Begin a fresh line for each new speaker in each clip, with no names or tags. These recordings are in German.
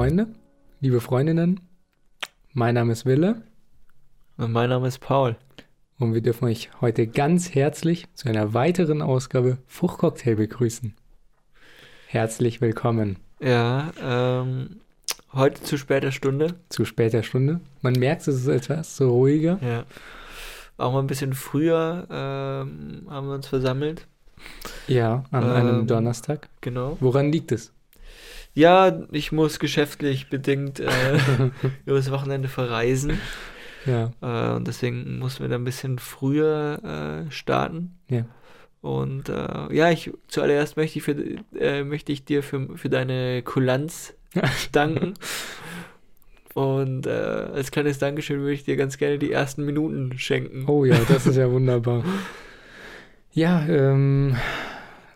Liebe Freunde, liebe Freundinnen, mein Name ist Wille
Und mein Name ist Paul.
und wir dürfen euch heute ganz herzlich zu einer weiteren Ausgabe Fruchtcocktail begrüßen. Herzlich willkommen
Ja, ähm, heute zu später Stunde.
zu später Stunde. Man merkt, es ist etwas so ruhiger.
Ja. Auch mal ein bisschen früher ähm, haben wir uns versammelt.
Ja, an einem
Ähm.
Donnerstag.
Genau.
Woran liegt es?
Ja, ich muss geschäftlich bedingt äh, übers Wochenende verreisen.
Ja,
Äh, und deswegen mussten wir da ein bisschen früher äh, starten.
Ja.
Und äh, ja, ich zuallererst möchte ich, für, äh, möchte ich dir für, für deine Kulanz danken. Und äh, als kleines Dankeschön würde ich dir ganz gerne die ersten Minuten schenken.
Oh ja, das ist ja wunderbar. Ja, ähm,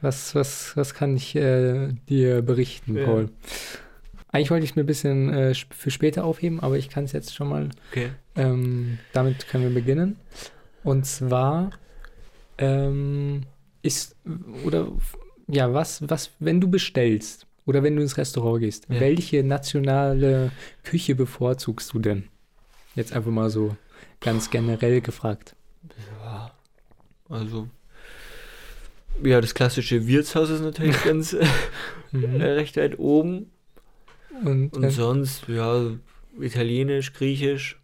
was, was, was kann ich äh, dir berichten,
Ja.
Paul? Eigentlich wollte ich es mir ein bisschen äh, für später aufheben, aber ich kann es jetzt schon mal,
Okay.
ähm, damit können wir beginnen. Und zwar ähm, ist, oder ja, was, was, wenn du bestellst oder wenn du ins Restaurant gehst,
Ja.
welche nationale Küche bevorzugst du denn? Jetzt einfach mal so ganz generell gefragt.
Ja, also. Ja, das klassische Wirtshaus ist natürlich ganz äh,
Mhm.
recht weit oben.
Und,
Und
äh,
sonst, ja, italienisch, griechisch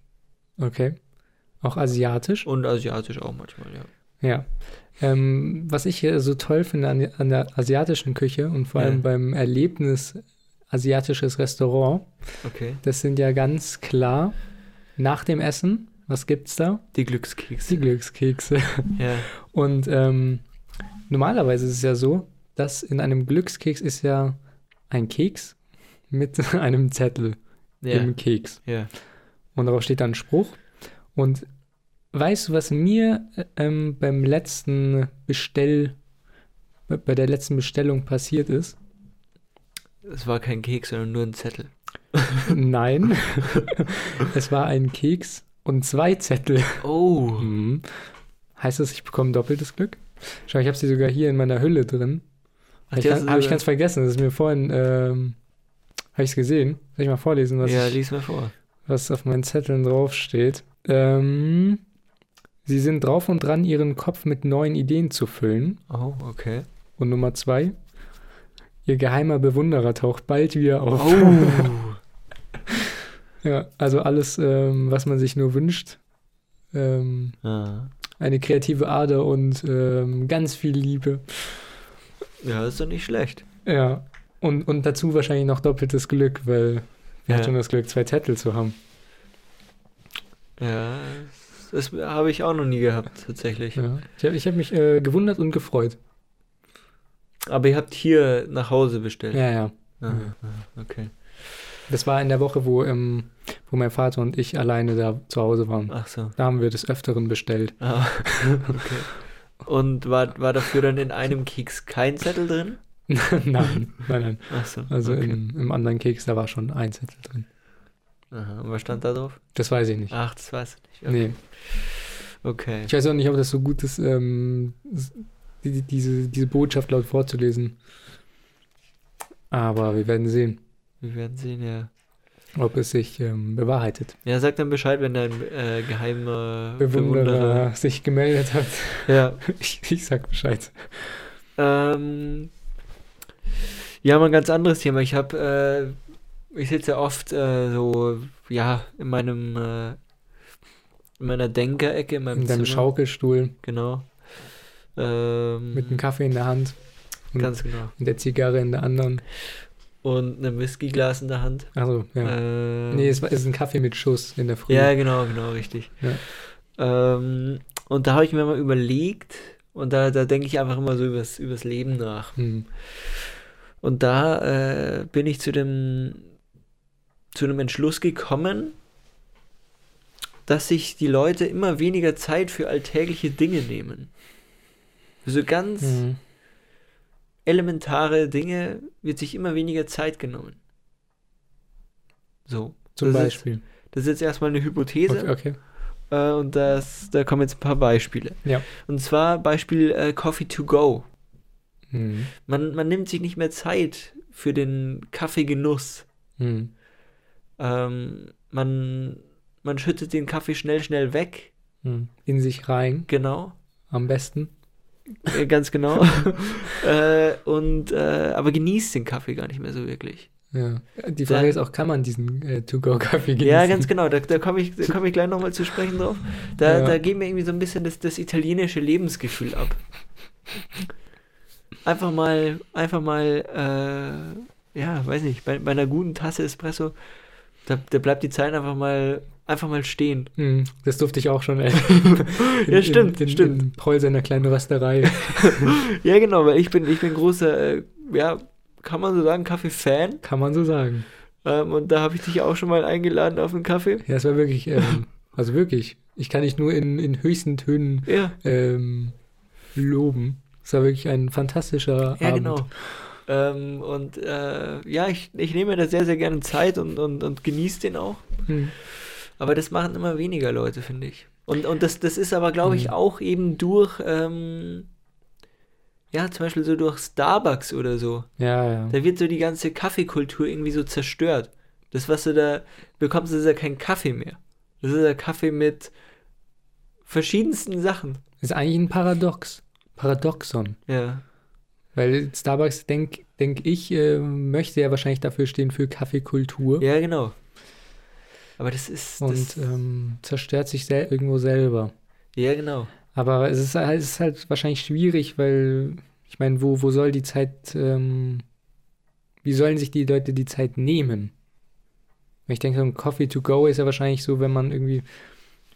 okay. Auch asiatisch?
und asiatisch auch manchmal, ja.
Ja. Ähm, was ich hier so toll finde an, an der asiatischen Küche und vor
Ja.
allem beim Erlebnis asiatisches Restaurant,
Okay.
das sind ja ganz klar nach dem Essen, was gibt's da?
Die Glückskekse.
Die Glückskekse.
Ja.
Und ähm, normalerweise ist es ja so, dass in einem Glückskeks ist ja ein Keks mit einem Zettel
Ja.
im Keks.
Ja.
Und darauf steht dann ein Spruch. Und weißt du, was mir äh, ähm, beim letzten Bestell, bei- der letzten Bestellung passiert ist?
Es war kein Keks, sondern nur ein Zettel.
Nein, es war ein Keks und zwei Zettel.
Oh.
Mhm. Heißt das, ich bekomme doppeltes Glück? Schau, ich habe sie sogar hier in meiner Hülle drin. Ich kann, habe ich ganz vergessen. Das ist mir vorhin, ähm, habe ich es gesehen. Soll ich mal vorlesen, was,
Ja,
ich,
vor.
was auf meinen Zetteln draufsteht? Ähm, sie sind drauf und dran, ihren Kopf mit neuen Ideen zu füllen.
Oh, okay.
Und Nummer zwei, ihr geheimer Bewunderer taucht bald wieder auf.
Oh.
Ja, also alles, ähm, was man sich nur wünscht. Ähm,
ah.
Eine kreative Ader und ähm, ganz viel Liebe.
Ja, ist doch nicht schlecht.
Ja, und, und dazu wahrscheinlich noch doppeltes Glück, weil hat
Ja.
schon das Glück, zwei Zettel zu haben?
Ja, das habe ich auch noch nie gehabt, tatsächlich.
Ja. Ich habe ich hab mich äh, gewundert und gefreut.
Aber ihr habt hier nach Hause bestellt.
Ja, ja.
Ah,
Mhm.
ah, okay.
Das war in der Woche, wo, ähm, wo mein Vater und ich alleine da zu Hause waren.
Ach so.
Da haben wir des Öfteren bestellt.
Ah, okay. Und war, war dafür dann in einem Keks kein Zettel drin?
nein, nein, nein.
Ach so.
Also
okay.
im, im anderen Keks, da war schon ein Zettel drin.
Aha. Und was stand da drauf?
Das weiß ich nicht.
Ach, das weiß ich nicht. Okay.
Nee.
okay.
Ich weiß auch nicht, ob das so gut ist, ähm, die, die- diese, diese Botschaft laut vorzulesen. Aber wir werden sehen,
Wir werden sehen, ja.
ob es sich ähm, bewahrheitet.
Ja, sag dann Bescheid, wenn dein äh, geheimer
Bewunderer
Bewunderer.
sich gemeldet hat.
Ja.
Ich, ich sag Bescheid.
Ähm, ja, mal ein ganz anderes Thema. Ich habe, äh, ich sitze ja oft äh, so, ja, in meinem, äh, in meiner Denkerecke, in meinem
In deinem
Zimmer.
Schaukelstuhl
Genau. Ähm,
mit einem Kaffee in der Hand und,
Ganz genau.
und der Zigarre in der anderen.
Und einem Whiskyglas in der Hand.
Also, ja.
Ähm,
nee, es ist ein Kaffee mit Schuss in der Früh.
Ja, genau, genau, richtig.
Ja.
Ähm, und da habe ich mir mal überlegt, und da, da denke ich einfach immer so übers, übers Leben nach.
Hm.
Und da äh, bin ich zu dem, zu dem Entschluss gekommen, dass sich die Leute immer weniger Zeit für alltägliche Dinge nehmen. So ganz
Hm.
Elementare Dinge wird sich immer weniger Zeit genommen. So.
Zum
das
Beispiel.
Ist, das ist jetzt erstmal eine Hypothese.
Okay, okay.
Äh, und das, da kommen jetzt ein paar Beispiele.
Ja.
Und zwar Beispiel äh, Coffee to go.
Hm.
Man, man nimmt sich nicht mehr Zeit für den Kaffeegenuss.
Hm.
Ähm, man, man schüttet den Kaffee schnell, schnell weg.
Hm. In sich rein,
Genau.
am besten.
Äh, Ganz genau. äh, und, äh, aber genießt den Kaffee gar nicht mehr so wirklich.
Ja. Die Frage
Da-
ist auch, kann man diesen äh, To-Go-Kaffee genießen?
Ja, ganz genau. Da, da komme ich, da komm ich gleich nochmal zu sprechen drauf. Da,
Ja.
da geht mir irgendwie so ein bisschen das, das italienische Lebensgefühl ab. Einfach mal, einfach mal, äh, ja, weiß nicht, bei, bei einer guten Tasse Espresso, da, da bleibt die Zeit einfach mal, einfach mal stehen.
Hm, das durfte ich auch schon. Ey.
Ja, stimmt,
in, in,
stimmt.
In Paul seiner kleinen Rösterei.
Ja, genau, weil ich bin, ich bin großer, äh, ja, kann man so sagen, Kaffee-Fan.
Kann man so sagen.
Ähm, und da habe ich dich auch schon mal eingeladen auf einen Kaffee.
Ja, es war wirklich, ähm, also wirklich, ich kann dich nur in, in höchsten Tönen
Ja,
ähm, loben. Es war wirklich ein fantastischer
ja,
Abend.
genau. Ähm, und äh, ja, ich, ich nehme mir da sehr, sehr gerne Zeit und, und, und genieße den auch.
Hm.
Aber das machen immer weniger Leute, finde ich. Und, und das, das ist aber, glaube ich,
Mhm.
auch eben durch, ähm, ja, zum Beispiel so durch Starbucks oder so.
Ja, ja.
Da wird so die ganze Kaffeekultur irgendwie so zerstört. Das, was du da bekommst, ist ja kein Kaffee mehr. Das ist ja Kaffee mit verschiedensten Sachen.
ist eigentlich ein Paradox. Paradoxon.
Ja.
Weil Starbucks, denke denk ich, äh, möchte ja wahrscheinlich dafür stehen für Kaffeekultur.
Ja, genau. Aber das ist.
Und
Das,
ähm, zerstört sich sel irgendwo selber.
ja, genau.
Aber es ist, halt- es ist halt wahrscheinlich schwierig, weil ich meine, wo, wo soll die Zeit, ähm, wie sollen sich die Leute die Zeit nehmen? Ich denke, so ein Coffee to go ist ja wahrscheinlich so, wenn man irgendwie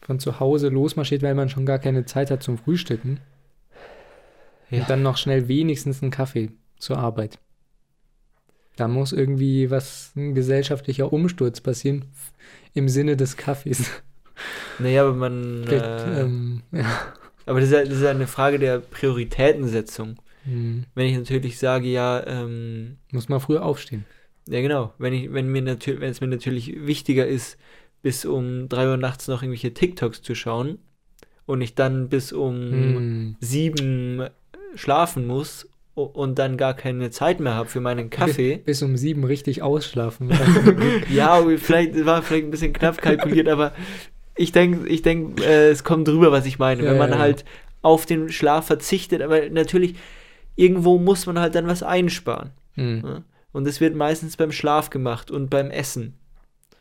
von zu Hause losmarschiert, weil man schon gar keine Zeit hat zum Frühstücken.
Ja.
Und dann noch schnell wenigstens einen Kaffee zur Arbeit. Da muss irgendwie was, ein gesellschaftlicher Umsturz passieren im Sinne des Kaffees.
Naja, aber man. Äh,
ähm, ja.
aber das ist, ja, das ist ja eine Frage der Prioritätensetzung.
Hm.
Wenn ich natürlich sage, ja, ähm,
Muss man früher aufstehen.
ja genau, wenn ich, wenn mir natürlich, wenn es mir natürlich wichtiger ist, bis um 3 Uhr nachts noch irgendwelche TikToks zu schauen und ich dann bis um
Hm.
sieben schlafen muss und dann gar keine Zeit mehr habe für meinen Kaffee.
Bis um sieben richtig ausschlafen.
Ja, vielleicht war vielleicht ein bisschen knapp kalkuliert, aber ich denke, ich denk, äh, es kommt drüber, was ich meine.
Ja,
Wenn man
ja, ja.
halt auf den Schlaf verzichtet, aber natürlich, irgendwo muss man halt dann was einsparen.
hm.
Ne? Und das wird meistens beim Schlaf gemacht und beim Essen.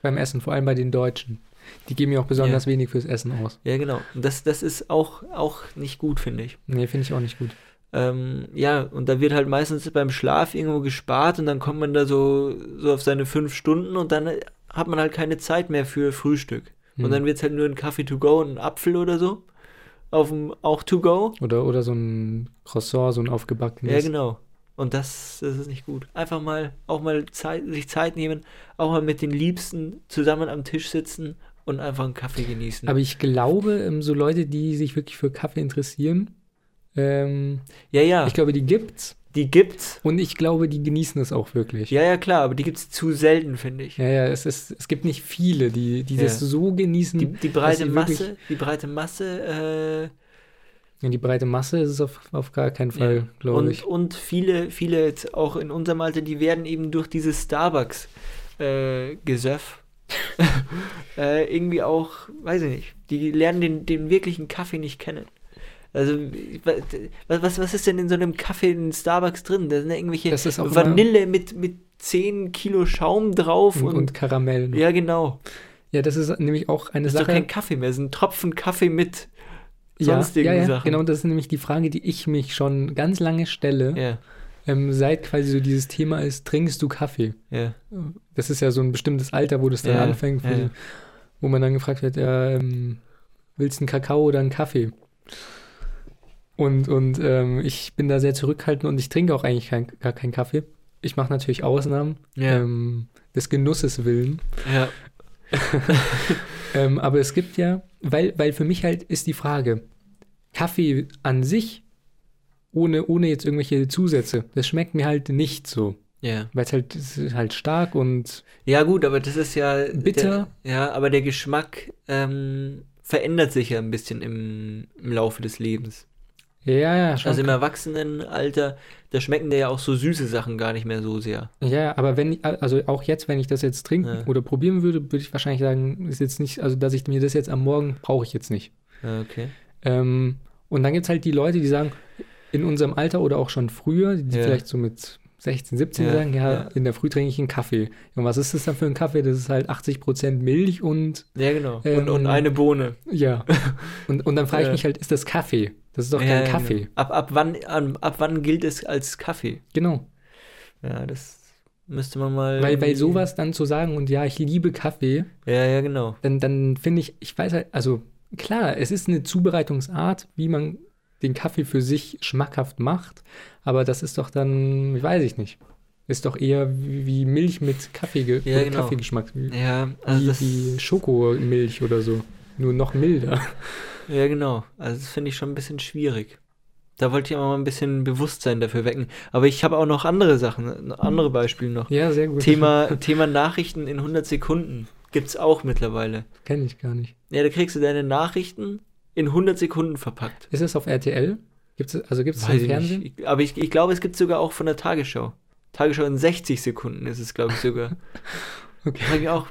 Beim Essen, vor allem bei den Deutschen. Die geben ja auch besonders wenig fürs Essen aus.
Ja, genau. Und das, das ist auch, auch nicht gut, finde ich.
Nee, finde ich auch nicht gut.
Ähm, ja, und da wird halt meistens beim Schlaf irgendwo gespart und dann kommt man da so, so auf seine fünf Stunden und dann hat man halt keine Zeit mehr für Frühstück.
Hm.
Und dann wird es halt nur ein Kaffee to go und ein Apfel oder so. Auf dem auch to go.
Oder, oder so ein Croissant, so ein aufgebackenes.
Ja, genau. Und das, das ist nicht gut. Einfach mal, auch mal Zeit, sich Zeit nehmen, auch mal mit den Liebsten zusammen am Tisch sitzen und einfach einen Kaffee genießen.
Aber ich glaube, ähm, so Leute, die sich wirklich für Kaffee interessieren, ähm,
ja, ja,
ich glaube, die gibt's.
die gibt's.
Und ich glaube, die genießen es auch wirklich.
Ja, ja, klar, aber die gibt's zu selten, finde ich.
Ja, ja, es, ist, es gibt nicht viele, die, die
Ja.
das so genießen.
Die, die breite Masse, die breite Masse,
Ja, die breite Masse ist es auf, auf gar keinen
äh,
Fall,
ja.
glaube ich.
und viele, viele jetzt auch in unserem Alter, die werden eben durch dieses Starbucks äh, Gesöff äh, irgendwie auch, weiß ich nicht, die lernen den, den wirklichen Kaffee nicht kennen. Also, was, was, was ist denn in so einem Kaffee in Starbucks drin? Da sind ja irgendwelche
Das ist auch immer-
Vanille mit, mit 10 Kilo Schaum drauf
Und,
und,
und Karamell. noch.
ja, genau.
Ja, das ist nämlich auch eine
Das ist doch
Sache.
kein Kaffee mehr, das ist ein Tropfen Kaffee mit
ja,
sonstigen
ja, ja,
Sachen.
Genau, das ist nämlich die Frage, die ich mich schon ganz lange stelle,
Ja,
ähm, seit quasi so dieses Thema ist, trinkst du Kaffee?
ja.
Das ist ja so ein bestimmtes Alter, wo das dann
Ja,
anfängt, wo,
ja, ja.
wo man dann gefragt wird, ja, ähm, willst du einen Kakao oder einen Kaffee? Und, und ähm, ich bin da sehr zurückhaltend und ich trinke auch eigentlich kein, gar keinen Kaffee. Ich mache natürlich Ausnahmen,
Ja.
ähm, des Genusses willen.
ja.
Ähm, aber es gibt ja, weil, weil für mich halt ist die Frage, Kaffee an sich, ohne, ohne jetzt irgendwelche Zusätze, das schmeckt mir halt nicht so.
Ja.
Weil es halt, es ist halt stark und
Ja, gut, aber das ist ja.
Bitter.
Der, ja, aber der Geschmack ähm, verändert sich ja ein bisschen im, im Laufe des Lebens.
Ja, ja, schon.
Also im Erwachsenenalter, da schmecken dir ja auch so süße Sachen gar nicht mehr so sehr.
Ja, aber wenn, also auch jetzt, wenn ich das jetzt trinken
Ja.
oder probieren würde, würde ich wahrscheinlich sagen, ist jetzt nicht, also dass ich mir das jetzt am Morgen brauche ich jetzt nicht.
Okay.
Ähm, und dann gibt es halt die Leute, die sagen, in unserem Alter oder auch schon früher, die
Ja.
vielleicht so mit 16, 17
Ja,
sagen, ja,
ja.
in der Früh trinke ich einen Kaffee. Und was ist das dann für ein Kaffee? Das ist halt 80% Milch und
Ja, genau.
Ähm,
und, und eine Bohne.
ja. und, und dann frage ich mich halt, ist das Kaffee? Das ist doch
Ja,
kein
ja,
Kaffee.
Ab, ab, wann, an, ab wann gilt es als Kaffee?
Genau.
Ja, das müsste man mal.
Weil, weil sowas dann zu sagen und ja, ich liebe Kaffee,
Ja, ja, genau.
dann, dann finde ich, ich weiß halt, also klar, es ist eine Zubereitungsart, wie man den Kaffee für sich schmackhaft macht, aber das ist doch dann, weiß ich nicht, ist doch eher wie, wie Milch mit Kaffee,
Ja, genau.
Kaffeegeschmack,
Ja, also
wie, wie Schokomilch oder so, nur noch milder.
Ja, genau. Also das finde ich schon ein bisschen schwierig. Da wollte ich aber mal ein bisschen Bewusstsein dafür wecken. Aber ich habe auch noch andere Sachen, andere Beispiele noch.
Ja, sehr gut.
Thema, Thema Nachrichten in 100 Sekunden gibt's auch mittlerweile.
Kenne ich gar nicht.
Ja, da kriegst du deine Nachrichten in 100 Sekunden verpackt.
Ist es auf RTL? Gibt's, also gibt es im Fernsehen?
nicht. Ich, aber ich, ich glaube, es gibt sogar auch von der Tagesschau. Tagesschau in 60 Sekunden ist es, glaube ich, sogar.
Okay.
Frag ich auch,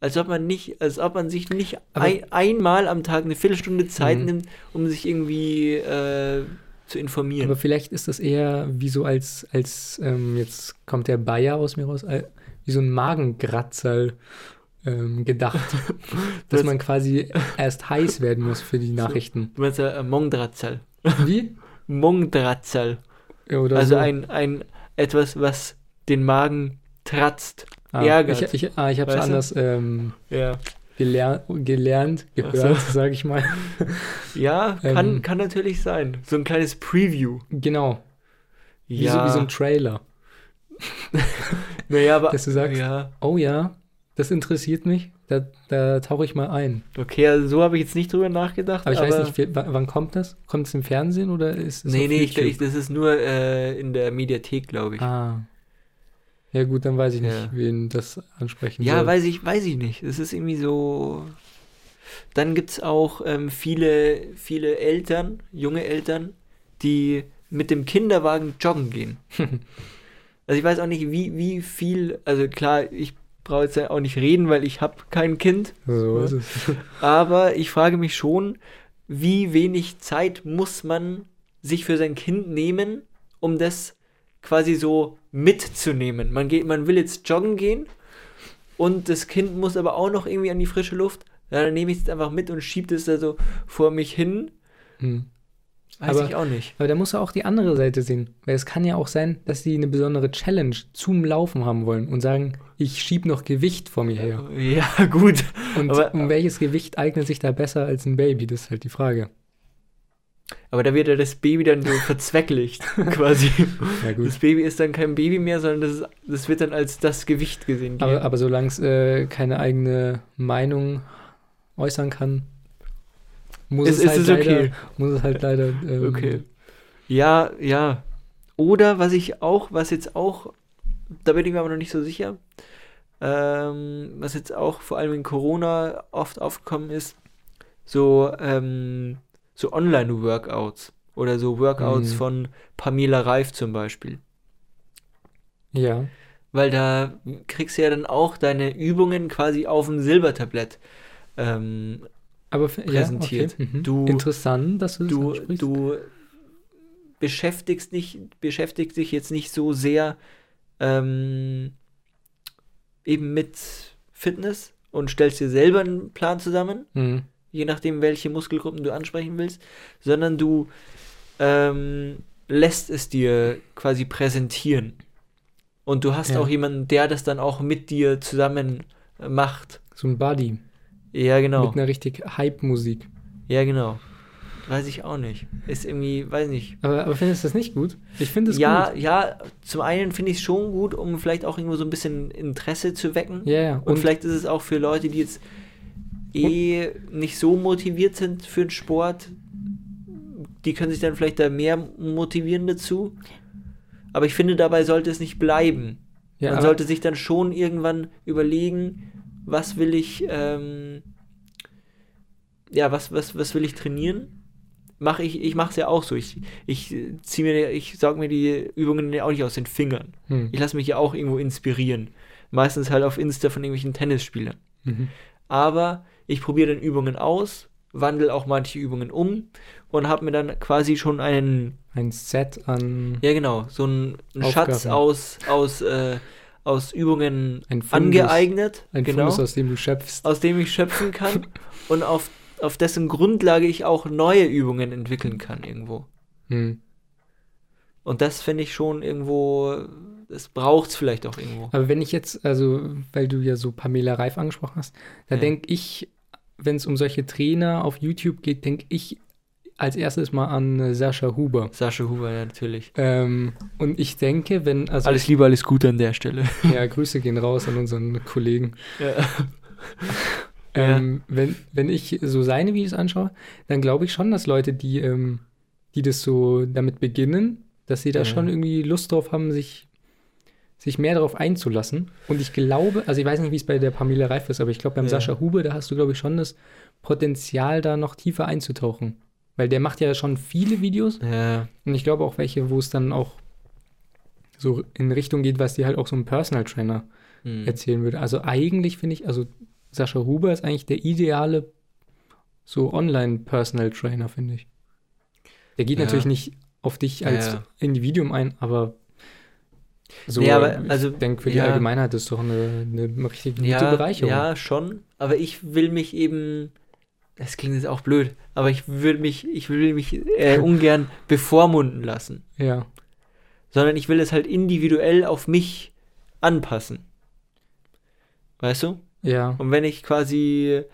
als ob man nicht, als ob man sich nicht ein, einmal am Tag eine Viertelstunde Zeit
Mhm.
nimmt, um sich irgendwie äh, zu informieren.
Aber vielleicht ist das eher wie so als, als ähm, jetzt kommt der Bayer aus mir raus, äh, wie so ein Magengratzel ähm, gedacht. dass
Das-
man quasi erst heiß werden muss für die Nachrichten.
du meinst ja äh, Mongdrazzal.
Wie?
Mongdrazzal.
Oder
Also
so.
ein, ein etwas, was den Magen tratzt.
Ah,
ärgert.
Ich, ich, ah, ich habe es anders ähm,
Ja.
geler gelernt, gehört,
so.
sage ich mal.
Ja, kann,
Ähm.
kann natürlich sein. So ein kleines Preview.
Genau, wie,
Ja.
so, wie so ein Trailer.
naja, aber.
dass du sagst,
ja.
Oh ja, das interessiert mich, da, da tauche ich mal ein.
Okay, also so habe ich jetzt nicht drüber nachgedacht.
Aber ich weiß nicht, wann, kommt das? Kommt es im Fernsehen oder ist es
Nee, nee, ich, das ist nur äh, in der Mediathek, glaube ich.
Ah. Ja gut, dann weiß ich nicht,
Ja.
wen das ansprechen
Ja,
soll.
weiß ich, weiß ich nicht. Es ist irgendwie so. Dann gibt es auch ähm, viele, viele Eltern, junge Eltern, die mit dem Kinderwagen joggen gehen. also ich weiß auch nicht, wie, wie viel, also klar, ich brauche jetzt auch nicht reden, weil ich habe kein Kind,
so ist es.
aber ich frage mich schon, wie wenig Zeit muss man sich für sein Kind nehmen, um das quasi so mitzunehmen. Man geht, man will jetzt joggen gehen und das Kind muss aber auch noch irgendwie an die frische Luft. Dann nehme ich es einfach mit und schiebe es da so vor mich hin.
Hm.
Weiß
Aber-
ich auch nicht.
Aber da musst du auch die andere Seite sehen. Weil es kann ja auch sein, dass die eine besondere Challenge zum Laufen haben wollen und sagen, ich schieb noch Gewicht vor mir her.
Ja, gut.
Und
aber-
um welches Gewicht eignet sich da besser als ein Baby? Das ist halt die Frage.
Aber da wird ja das Baby dann so verzwecklicht, quasi.
Ja gut.
Das Baby ist dann kein Baby mehr, sondern das, ist, das wird dann als das Gewicht gesehen.
Aber, aber solange es äh, keine eigene Meinung äußern kann, muss, es,
ist
halt
es
leider,
okay?
muss es halt leider. Ähm,
Okay. Ja, ja. Oder was ich auch, was jetzt auch, da bin ich mir aber noch nicht so sicher, ähm, was jetzt auch vor allem in Corona oft aufgekommen ist, so, ähm, so Online-Workouts oder so Workouts
Mhm.
von Pamela Reif zum Beispiel.
Ja.
Weil da kriegst du ja dann auch deine Übungen quasi auf dem Silbertablett. Ähm,
Aber
Präsentiert.
Ja, okay. mhm.
Du-
Interessant, dass du das
du,
ansprichst.
du beschäftigst dich, beschäftigst dich jetzt nicht so sehr ähm, eben mit Fitness und stellst dir selber einen Plan zusammen,
Mhm.
Je nachdem, welche Muskelgruppen du ansprechen willst, sondern du ähm, lässt es dir quasi präsentieren. Und du hast
Ja.
auch jemanden, der das dann auch mit dir zusammen äh, macht.
So ein Buddy
Ja, genau.
mit einer richtig Hype-Musik.
Ja, genau. Weiß ich auch nicht. Ist irgendwie, weiß nicht.
Aber, aber findest du das nicht gut? Ich finde es
ja,
gut.
ja, zum einen finde ich es schon gut, um vielleicht auch irgendwo so ein bisschen Interesse zu wecken.
Ja, ja.
Und, vielleicht ist es auch für Leute, die jetzt eh nicht so motiviert sind für den Sport, die können sich dann vielleicht da mehr motivieren dazu. Aber ich finde, dabei sollte es nicht bleiben.
ja,
Man sollte sich dann schon irgendwann überlegen, was will ich, ähm, ja, was, was, was will ich trainieren? mache ich, ich mache es ja auch so. Ich, ich ziehe mir, ich saug mir die Übungen ja auch nicht aus den Fingern.
Hm.
Ich lasse mich ja auch irgendwo inspirieren. Meistens halt auf Insta von irgendwelchen Tennisspielern.
Mhm.
Aber ich probiere dann Übungen aus, wandle auch manche Übungen um und habe mir dann quasi schon einen,
Ein Set an
ja genau, so einen, einen. Schatz aus, aus, äh, aus Übungen
ein Fundus,
angeeignet,
ein
genau,
Fundus, aus dem du schöpfst.
aus dem ich schöpfen kann und auf, auf dessen Grundlage ich auch neue Übungen entwickeln kann irgendwo.
Hm.
Und das finde ich schon irgendwo, das braucht es vielleicht auch irgendwo.
Aber wenn ich jetzt, also, weil du ja so Pamela Reif angesprochen hast, da
Ja.
denke ich, wenn es um solche Trainer auf YouTube geht, denke ich als erstes mal an äh, Sascha Huber.
Sascha Huber ja, natürlich.
Ähm, und ich denke, wenn, also,
Alles Liebe, alles Gute an der Stelle.
ja, Grüße gehen raus an unseren Kollegen.
Ja.
Ähm, wenn, wenn ich so seine Videos anschaue, dann glaube ich schon, dass Leute, die, ähm, die das so damit beginnen, dass sie da
Ja.
schon irgendwie Lust drauf haben, sich, sich mehr darauf einzulassen. Und ich glaube, also ich weiß nicht, wie es bei der Pamela Reif ist, aber ich glaube, beim
Ja.
Sascha Huber, da hast du, glaube ich, schon das Potenzial, da noch tiefer einzutauchen. Weil der macht ja schon viele Videos
ja.
und ich glaube auch welche, wo es dann auch so in Richtung geht, was dir halt auch so ein Personal Trainer
Hm.
erzählen würde. Also eigentlich finde ich, also Sascha Huber ist eigentlich der ideale so Online-Personal Trainer, finde ich. Der geht
Ja.
natürlich nicht auf dich als. Individuum ein, aber so,
Nee, aber, also,
ich denke, für die
ja.
Allgemeinheit ist doch eine, eine richtig gute
ja,
Bereicherung.
Ja, schon. Aber ich will mich eben. Das klingt jetzt auch blöd, aber ich will mich, ich will mich äh, ungern bevormunden lassen.
ja.
Sondern ich will es halt individuell auf mich anpassen. Weißt du?
Ja.
Und wenn ich quasi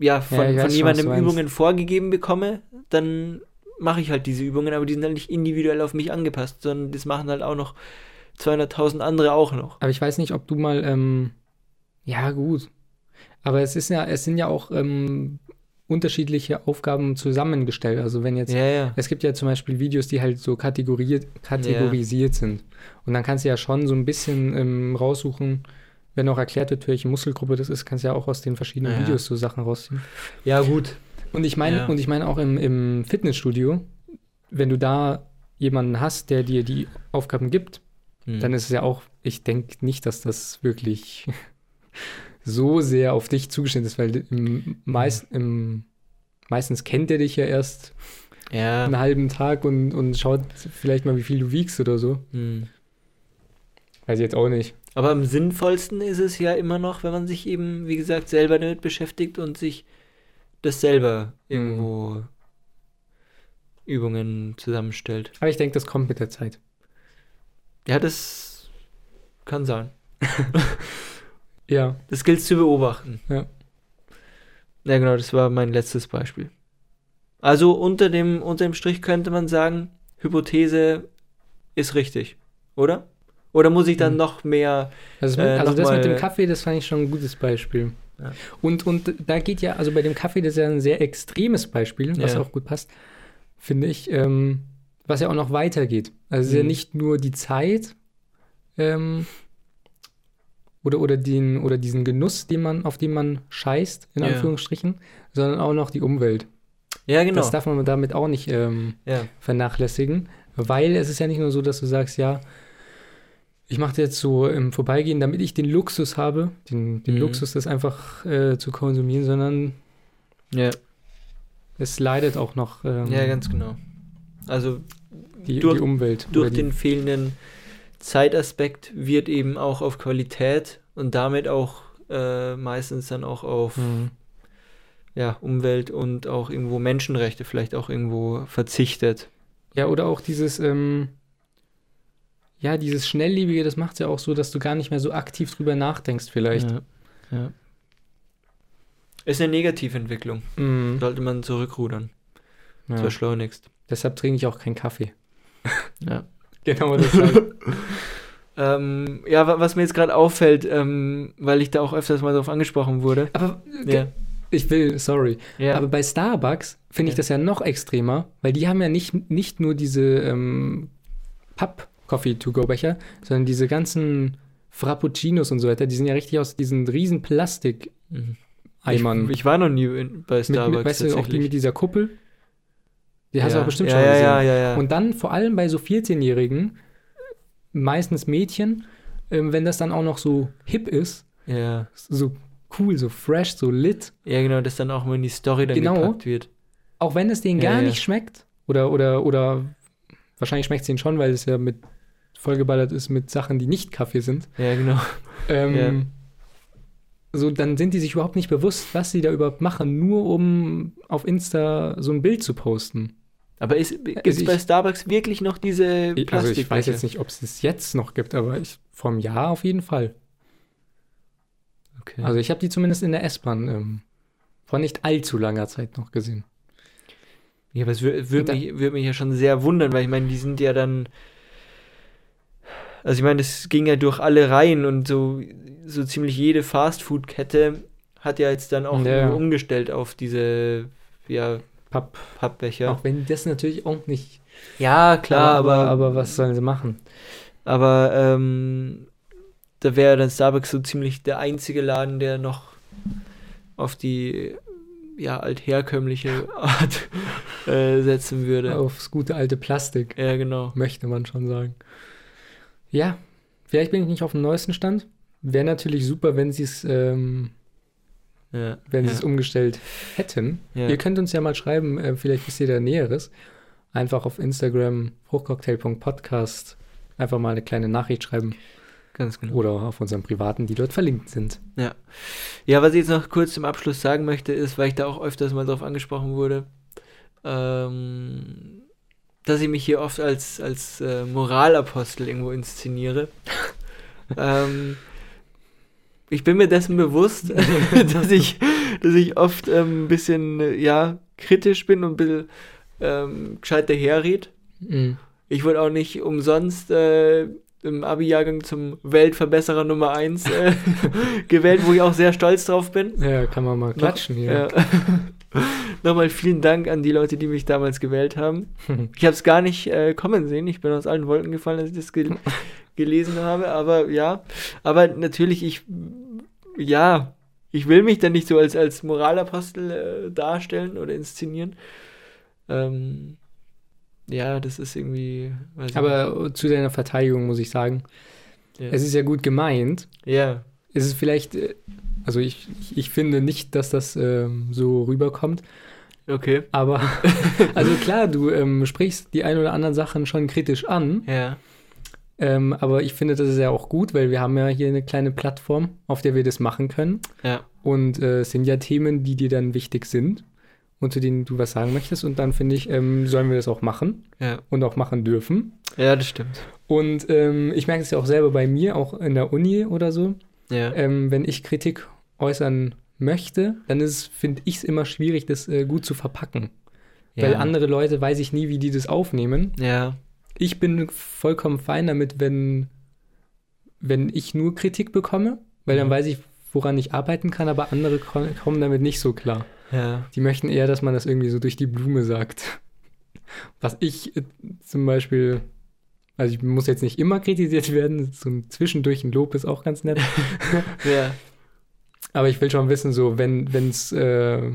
ja, von,
Ja,
von jemandem. Übungen vorgegeben bekomme, dann mache ich halt diese Übungen, aber die sind halt nicht individuell auf mich angepasst, sondern das machen halt auch noch 200.000 andere auch noch.
Aber ich weiß nicht, ob du mal, ähm, ja, gut. Aber es ist ja, es sind ja auch ähm, unterschiedliche Aufgaben zusammengestellt. Also wenn jetzt
Ja, ja.
Es gibt ja zum Beispiel Videos, die halt so kategoriert, kategorisiert sind. Und dann kannst du ja schon so ein bisschen ähm, raussuchen, wenn auch erklärt wird, welche Muskelgruppe das ist, kannst du ja auch aus den verschiedenen
Ja.
Videos so Sachen rausziehen.
Ja, gut.
Und ich meine,
Ja.
und ich meine auch im, im Fitnessstudio, wenn du da jemanden hast, der dir die Aufgaben gibt,
Hm.
dann ist es ja auch, ich denke nicht, dass das wirklich so sehr auf dich zugeschnitten ist, weil im, meist, im, meistens kennt er dich ja erst
ja.
einen halben Tag und, und schaut vielleicht mal, wie viel du wiegst oder so.
Hm.
Weiß ich jetzt auch nicht.
Aber am sinnvollsten ist es ja immer noch, wenn man sich eben, wie gesagt, selber damit beschäftigt und sich das selber irgendwo Übungen zusammenstellt.
Aber ich denke, das kommt mit der Zeit.
Ja, das kann sein.
Ja,
Das gilt zu beobachten.
Ja.
Ja, genau, das war mein letztes Beispiel. Also unter dem, unter dem Strich könnte man sagen, Hypothese ist richtig, oder? Oder muss ich dann
Hm.
noch mehr.
also,
Äh,
also das
nochmal-
mit dem Kaffee, das fand ich schon ein gutes Beispiel.
Ja.
Und, und da geht ja, also bei dem Kaffee, das ist ja ein sehr extremes Beispiel, was
Ja.
auch gut passt, finde ich, ähm, was ja auch noch weitergeht. Also es ist ja
Mhm.
nicht nur die Zeit ähm, oder, oder, den, oder diesen Genuss, den man, auf den man scheißt, in
Ja.
Anführungsstrichen, sondern auch noch die Umwelt.
Ja, genau.
Das darf man damit auch nicht ähm, vernachlässigen, weil es ist ja nicht nur so, dass du sagst, ja, ich mache das jetzt so im Vorbeigehen, damit ich den Luxus habe, den, den
Mhm.
Luxus, das einfach äh, zu konsumieren, sondern
ja.
es leidet auch noch ähm,
ja, ganz genau. Also
die,
durch-
die Umwelt.
durch
die,
den fehlenden Zeitaspekt wird eben auch auf Qualität und damit auch äh, meistens dann auch auf
Mhm.
ja, Umwelt und auch irgendwo Menschenrechte vielleicht auch irgendwo verzichtet.
Ja, oder auch dieses, ähm, ja, dieses Schnelllebige, das macht es ja auch so, dass du gar nicht mehr so aktiv drüber nachdenkst, vielleicht.
Ja, ja. Ist eine Negativentwicklung.
Mhm.
Sollte man zurückrudern.
Ja.
Ja. Verschleunigst.
Deshalb trinke ich auch keinen Kaffee.
Ja.
Genau deshalb.
Ähm, ja, wa- was mir jetzt gerade auffällt, ähm, weil ich da auch öfters mal drauf angesprochen wurde.
Aber
Ja.
ich will, sorry.
Ja.
Aber bei Starbucks finde ich das ja noch extremer, weil die haben ja nicht, nicht nur diese ähm, Papp-Coffee-to-go-Becher, sondern diese ganzen Frappuccinos und so weiter, die sind ja richtig aus diesen riesen
Mhm.
Eimern.
Ich, ich war noch nie in, bei
mit,
Starbucks.
mit, weißt du, auch die mit dieser Kuppel? Die hast du
Ja.
auch bestimmt
ja,
schon
ja,
gesehen.
Ja, ja, ja.
Und dann vor allem bei so 14-Jährigen, meistens Mädchen, ähm, wenn das dann auch noch so hip ist,
ja.
so cool, so fresh, so lit,
ja, genau, das dann auch mal in die Story dann
Genau.
gepackt wird.
auch wenn es denen
Ja,
gar
ja.
nicht schmeckt, oder, oder, oder wahrscheinlich schmeckt es denen schon, weil es ja mit vollgeballert ist mit Sachen, die nicht Kaffee sind.
Ja, genau.
Ähm,
Ja.
So, dann sind die sich überhaupt nicht bewusst, was sie da überhaupt machen, nur um auf Insta so ein Bild zu posten.
Aber gibt es
Also
bei Starbucks wirklich noch diese
Ich- Also ich weiß jetzt nicht, ob es es jetzt noch gibt, aber ich, einem Jahr auf jeden Fall.
Okay.
Also ich habe die zumindest in der S-Bahn ähm, vor nicht allzu langer Zeit noch gesehen.
Ja, aber es würde würd mich, würd mich ja schon sehr wundern, weil ich meine, die sind ja dann. Also ich meine, das ging ja durch alle Reihen und so, so ziemlich jede Fastfood-Kette hat ja jetzt dann auch
Ja,
umgestellt auf diese ja,
Papp.
Pappbecher.
Auch wenn das natürlich auch nicht.
Ja, klar, aber,
aber,
aber,
aber was sollen sie machen?
ähm, da wäre dann Starbucks so ziemlich der einzige Laden, der noch auf die ja, altherkömmliche Art äh, setzen würde.
Aufs gute alte Plastik,
Ja, genau.
möchte man schon sagen. Ja, vielleicht bin ich nicht auf dem neuesten Stand. Wäre natürlich super, wenn sie es, ähm,
Ja,
wenn sie
ja.
es umgestellt hätten.
Ja.
Ihr könnt uns ja mal schreiben, äh, vielleicht wisst ihr da Näheres. Einfach auf Instagram hochcocktail.podcast einfach mal eine kleine Nachricht schreiben
Ganz genau.
oder auf unseren privaten, die dort verlinkt sind.
Ja. ja, was ich jetzt noch kurz zum Abschluss sagen möchte, ist, weil ich da auch öfters mal drauf angesprochen wurde, ähm, dass ich mich hier oft als, als äh, Moralapostel irgendwo inszeniere. ähm, ich bin mir dessen bewusst, dass ich, dass ich oft ähm, ein bisschen, äh, ja, kritisch bin und ein bisschen ähm, gescheit daherred.
Mhm.
Ich wurde auch nicht umsonst äh, im Abi-Jahrgang zum Weltverbesserer Nummer 1 äh, gewählt, wo ich auch sehr stolz drauf bin.
Ja, kann man mal klatschen hier.
Ja. Nochmal vielen Dank an die Leute, die mich damals gewählt haben. Ich habe es gar nicht äh, kommen sehen. Ich bin aus allen Wolken gefallen, als ich das gel gelesen habe. Aber ja, aber natürlich, ich, ja, ich will mich dann nicht so als, als Moralapostel äh, darstellen oder inszenieren. Ähm, ja, das ist irgendwie.
Aber zu deiner Verteidigung muss ich sagen,
nicht. ja.
es ist ja gut gemeint.
ja,
Es ist vielleicht, äh, also ich, ich- finde nicht, dass das ähm, so rüberkommt.
okay.
Aber, also klar, du ähm, sprichst die ein oder anderen Sachen schon kritisch an.
Ja,
Ähm, aber ich finde, das ist ja auch gut, weil wir haben ja hier eine kleine Plattform, auf der wir das machen können.
ja,
Und äh, es sind ja Themen, die dir dann wichtig sind und zu denen du was sagen möchtest. Und dann finde ich, ähm, sollen wir das auch machen
ja.
und auch machen dürfen.
Ja, das stimmt.
Und ähm, ich merke es ja auch selber bei mir, auch in der Uni oder so.
Ja,
Ähm, wenn ich Kritik äußern möchte, dann ist es, finde ich es immer schwierig, das äh, gut zu verpacken. Weil
ja.
andere Leute weiß ich nie, wie die das aufnehmen.
Ja,
Ich bin vollkommen fein damit, wenn, wenn ich nur Kritik bekomme, weil dann
Mhm.
weiß ich, woran ich arbeiten kann, aber andere ko- kommen damit nicht so klar.
ja.
Die möchten eher, dass man das irgendwie so durch die Blume sagt. Was ich äh, zum Beispiel, also ich muss jetzt nicht immer kritisiert werden, so ein zwischendurch ein Lob ist auch ganz nett.
Ja,
Aber ich will schon wissen, so wenn es äh,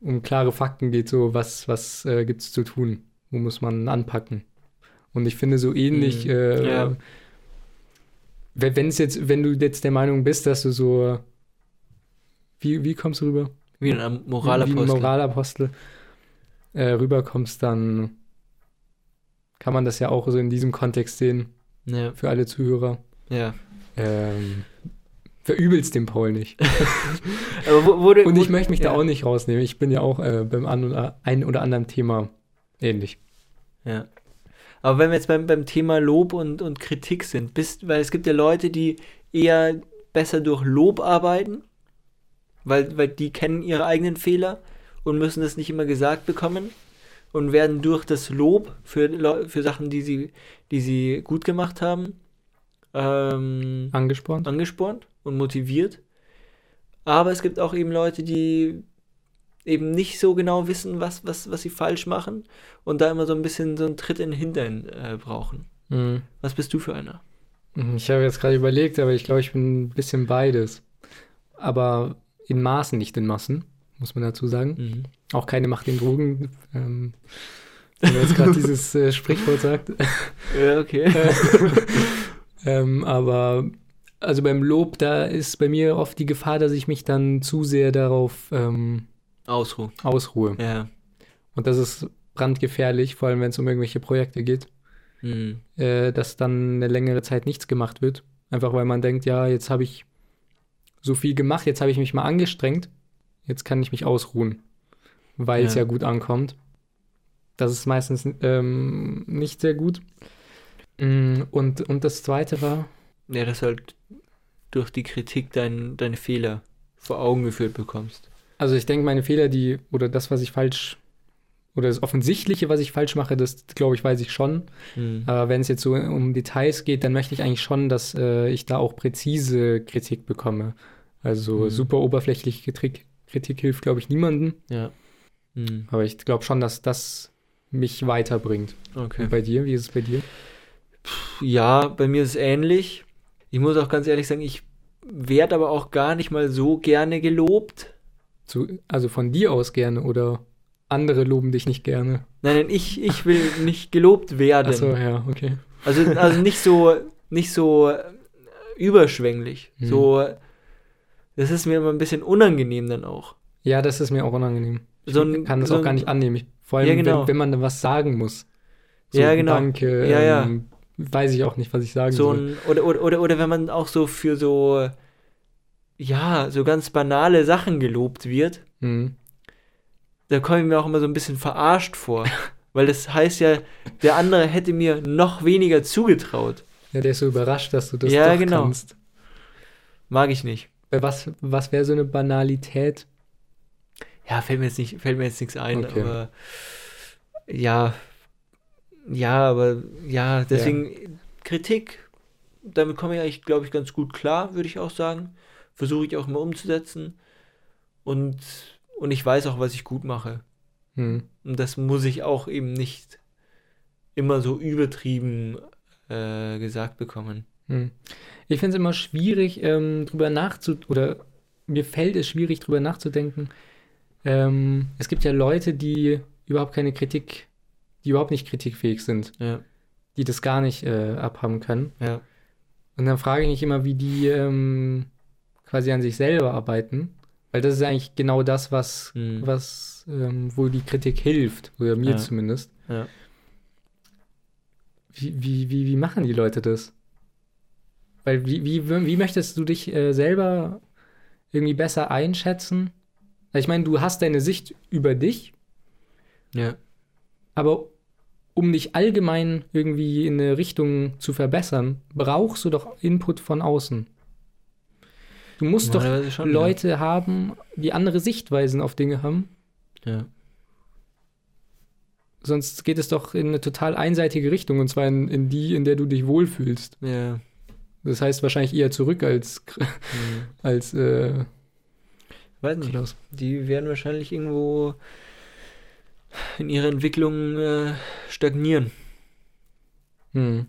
um klare Fakten geht, so was, was äh, gibt es zu tun? Wo muss man anpacken? Und ich finde so ähnlich,
Mhm.
äh,
Ja.
wenn jetzt, wenn du jetzt der Meinung bist, dass du so, wie, wie kommst du rüber?
wie ein
Wie ein
Moralapostel.
Moralapostel äh, rüberkommst, dann kann man das ja auch so in diesem Kontext sehen,
Ja,
für alle Zuhörer.
ja.
Ähm, verübelst dem Paul nicht.
Wo, wurde,
Und ich
wurde-
möchte mich da
ja.
auch nicht rausnehmen. Ich bin ja auch äh, beim an oder, ein oder anderen Thema ähnlich.
Ja. Aber wenn wir jetzt beim, beim Thema Lob und, und Kritik sind, bist, weil es gibt ja Leute, die eher besser durch Lob arbeiten, weil, weil die kennen ihre eigenen Fehler und müssen das nicht immer gesagt bekommen und werden durch das Lob für, für Sachen, die sie, die sie gut gemacht haben, ähm,
Angespornt?
angespornt und motiviert. Aber es gibt auch eben Leute, die eben nicht so genau wissen, was, was, was sie falsch machen und da immer so ein bisschen so einen Tritt in den Hintern äh, brauchen.
Mhm.
Was bist du für einer?
Ich habe jetzt gerade überlegt, aber ich glaube, ich bin ein bisschen beides. Aber in Maßen, nicht in Massen, muss man dazu sagen.
Mhm.
Auch keine Macht in Drogen. Ähm, wenn man jetzt gerade dieses äh, Sprichwort sagt.
Ja, okay.
ähm, aber also beim Lob, da ist bei mir oft die Gefahr, dass ich mich dann zu sehr darauf ähm,
Ausruh.
ausruhe.
Ja.
Und das ist brandgefährlich, vor allem wenn es um irgendwelche Projekte geht,
Mhm.
äh, dass dann eine längere Zeit nichts gemacht wird. Einfach weil man denkt, ja, jetzt habe ich so viel gemacht, jetzt habe ich mich mal angestrengt, jetzt kann ich mich ausruhen, weil es
Ja.
ja gut ankommt. Das ist meistens ähm, nicht sehr gut. Mm, Und, und das zweite war,
Ja, dass du halt durch die Kritik dein, deine Fehler vor Augen geführt bekommst.
also ich denke, meine Fehler, die, oder das, was ich falsch, oder das Offensichtliche, was ich falsch mache, das glaube ich, weiß ich schon.
Mhm.
Aber wenn es jetzt so um Details geht, dann möchte ich eigentlich schon, dass äh, ich da auch präzise Kritik bekomme. Also
Mhm.
super oberflächliche Kritik, Kritik hilft, glaube ich, niemandem.
Ja. Mhm.
Aber ich glaube schon, dass das mich weiterbringt.
Okay.
Und bei dir, wie ist es bei dir?
Ja, bei mir ist es ähnlich. Ich muss auch ganz ehrlich sagen, ich werde aber auch gar nicht mal so gerne gelobt.
Zu, also von dir aus gerne oder andere loben dich nicht gerne?
Nein, nein, ich, ich will nicht gelobt werden.
Achso, ja, okay.
Also, also nicht so, nicht so äh, überschwänglich.
Mhm.
So, das ist mir immer ein bisschen unangenehm dann auch.
Ja, das ist mir auch unangenehm. Ich
So ein-
kann das
so
auch gar nicht annehmen. Vor allem,
Ja, genau.
wenn, wenn man dann was sagen muss. So,
Ja, genau.
Danke,
Ja, ja.
ähm, weiß ich auch nicht, was ich sagen
So
soll.
ein, oder, oder, oder, oder wenn man auch so für so, ja, so ganz banale Sachen gelobt wird,
Mhm.
da komme ich mir auch immer so ein bisschen verarscht vor. Weil das heißt ja, der andere hätte mir noch weniger zugetraut.
Ja, der ist so überrascht, dass du das
Ja,
doch
genau.
kannst.
Mag ich nicht.
Bei Was, was wäre so eine Banalität?
Ja, fällt mir jetzt nicht, fällt mir jetzt nichts ein,
Okay.
aber ja, ja, aber ja, deswegen Kritik, damit komme ich eigentlich, glaube ich, ganz gut klar, würde ich auch sagen. Versuche ich auch immer umzusetzen. Und, und ich weiß auch, was ich gut mache.
Hm.
Und das muss ich auch eben nicht immer so übertrieben äh, gesagt bekommen.
Hm. Ich finde es immer schwierig, ähm, drüber nachzu... Oder mir fällt es schwierig, drüber nachzudenken. Ähm, es gibt ja Leute, die überhaupt keine Kritik, die überhaupt nicht kritikfähig sind,
Ja,
die das gar nicht äh, abhaben können.
ja.
Und dann frage ich mich immer, wie die ähm, quasi an sich selber arbeiten. Weil das ist eigentlich genau das, was,
Hm.
was ähm, wo die Kritik hilft. Oder mir
Ja.
zumindest. Wie, wie, wie, wie machen die Leute das? Weil wie, wie, wie möchtest du dich äh, selber irgendwie besser einschätzen? Weil Ich meine, du hast deine Sicht über dich,
ja.
aber um dich allgemein irgendwie in eine Richtung zu verbessern, brauchst du doch Input von außen. Du musst doch
schon,
Leute haben, die andere Sichtweisen auf Dinge haben.
Ja.
Sonst geht es doch in eine total einseitige Richtung, und zwar in, in die, in der du dich wohlfühlst.
Ja. ja.
Das heißt wahrscheinlich eher zurück als,
Hm.
als äh,
Weiß nicht.
Klaus.
Die werden wahrscheinlich irgendwo in ihrer Entwicklung äh, stagnieren.
Hm.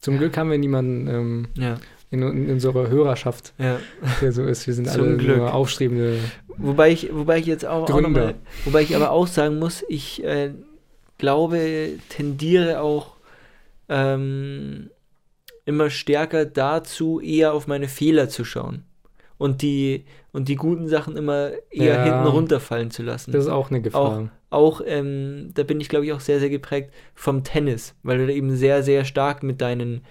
Zum Glück haben wir niemanden ähm,
Ja.
in, in unserer Hörerschaft,
Ja.
der so ist. Wir sind
Zum
alle
Glück.
nur aufstrebende.
Wobei ich, wobei ich jetzt auch, auch noch
Gründer.
mal, wobei ich aber auch sagen muss, ich äh, glaube, tendiere auch ähm, immer stärker dazu, eher auf meine Fehler zu schauen. Und die, und die guten Sachen immer eher
Ja.
hinten runterfallen zu lassen.
Das ist auch eine Gefahr.
auch, ähm, da bin ich glaube ich auch sehr, sehr geprägt vom Tennis, weil du da eben sehr, sehr stark mit deinen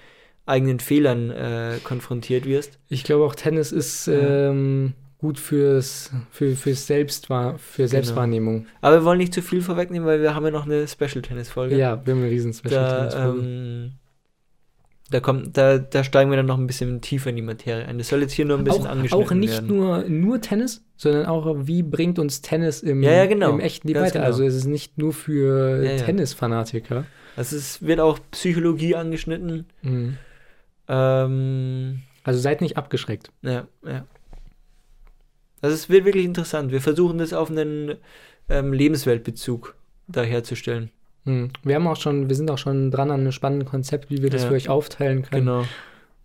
eigenen Fehlern äh, konfrontiert wirst.
Ich glaube auch Tennis ist
Ja.
ähm, gut fürs, für, fürs Selbstwahr, für Selbstwahrnehmung.
Aber wir wollen nicht zu viel vorwegnehmen, weil wir haben ja noch eine Special-Tennis-Folge.
Ja, wir haben eine riesen
da,
special
ähm, da kommt, da, da steigen wir dann noch ein bisschen tiefer in die Materie ein. Das soll jetzt hier nur ein bisschen
auch,
angeschnitten
auch nicht
werden.
nur, nur Tennis, sondern auch, wie bringt uns Tennis im,
Ja, ja, genau.
im echten Leben weiter.
genau.
Also es ist nicht nur für
ja.
Tennisfanatiker.
Also es wird auch Psychologie angeschnitten.
Mhm.
Ähm,
Also seid nicht abgeschreckt.
Ja, ja. Also es wird wirklich interessant. Wir versuchen das auf einen ähm, Lebensweltbezug da herzustellen.
Mhm. Wir haben auch schon, wir sind auch schon dran an einem spannenden Konzept, wie wir das
Ja.
für euch aufteilen können,
Genau.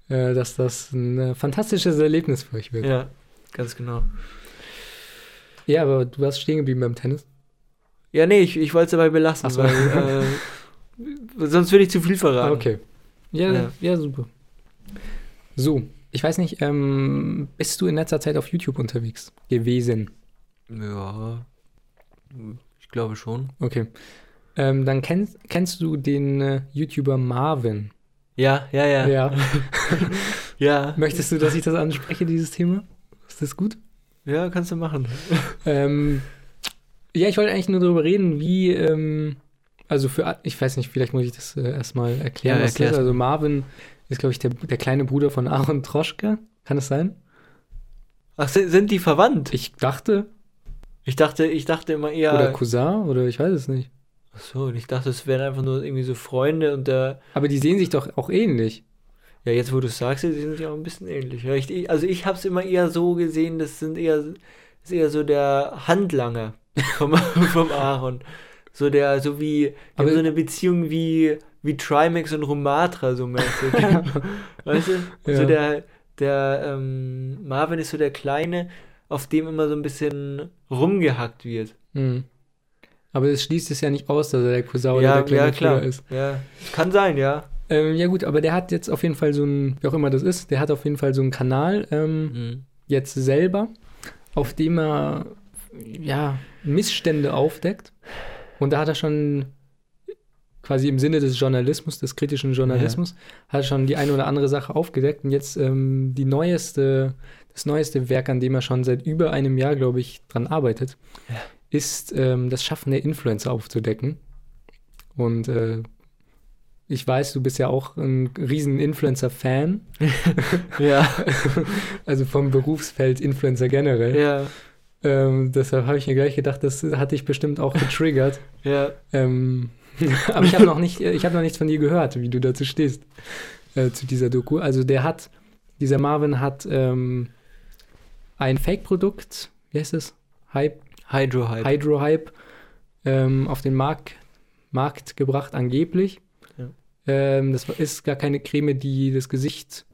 äh, dass das ein äh, fantastisches Erlebnis für euch wird.
Ja. ganz genau.
Ja, aber du warst stehen geblieben beim Tennis.
Ja, nee, ich, ich wollte es dabei belassen,
so.
weil äh, sonst würde ich zu viel verraten.
Okay. Ja, ja,
Ja.
super. So, ich weiß nicht, ähm, bist du in letzter Zeit auf YouTube unterwegs gewesen?
Ja, ich glaube schon.
Okay. Ähm, dann kennst, kennst du den äh, YouTuber Marvin?
Ja, ja, ja. Ja, ja,
Möchtest du, dass ich das anspreche, dieses Thema? Ist das gut?
kannst du machen.
Ähm, ja, ich wollte eigentlich nur darüber reden, wie, ähm, also für, ich weiß nicht, vielleicht muss ich das äh, erstmal erklären,
Ja,
was das ist. Also Marvin ist, glaube ich, der, der kleine Bruder von Aaron Troschke. Kann es sein?
Ach, sind, sind die verwandt?
Ich dachte,
Ich dachte, ich dachte immer eher.
oder Cousin, oder ich weiß es nicht.
Ach so, ich dachte, es wären einfach nur irgendwie so Freunde und der.
Aber die sehen sich doch auch ähnlich.
Ja, jetzt wo du es sagst, die sind ja auch ein bisschen ähnlich. Ja, ich, also ich habe es immer eher so gesehen, das sind eher, das ist eher so der Handlanger vom, vom Aaron. So der, so wie, die
Aber-
haben so eine Beziehung wie, wie Trimax und Romatra so mäßig. weißt du? So
Ja.
der, der ähm, Marvin ist so der Kleine, auf dem immer so ein bisschen rumgehackt wird.
Hm. Aber es schließt es ja nicht aus, dass er der Cousin oder
ja,
der kleine
ja, klar.
Ist.
Ja, kann sein, ja.
Ähm, ja gut, aber der hat jetzt auf jeden Fall so ein, wie auch immer das ist, der hat auf jeden Fall so einen Kanal ähm,
Mhm.
jetzt selber, auf dem er ja Missstände aufdeckt. Und da hat er schon quasi im Sinne des Journalismus, des kritischen Journalismus, hat er schon die eine oder andere Sache aufgedeckt. Und jetzt ähm, die neueste, das neueste Werk, an dem er schon seit über einem Jahr, glaube ich, dran arbeitet,
Ja.
Ist ähm, das Schaffen der Influencer aufzudecken. Und äh, ich weiß, du bist ja auch ein riesen Influencer-Fan,
Ja,
also vom Berufsfeld Influencer generell.
ja,
Ähm, deshalb habe ich mir gleich gedacht, das hat dich bestimmt auch getriggert.
ja.
ähm, aber ich habe noch nicht, ich habe noch nichts von dir gehört, wie du dazu stehst äh, zu dieser Doku. Also der hat, dieser Marvin hat ähm, ein Fake-Produkt, wie heißt es? Hype,
Hydro Hype.
Hydro-Hype ähm, auf den Markt, Markt gebracht, angeblich.
Ja.
Ähm, das ist gar keine Creme, die das Gesicht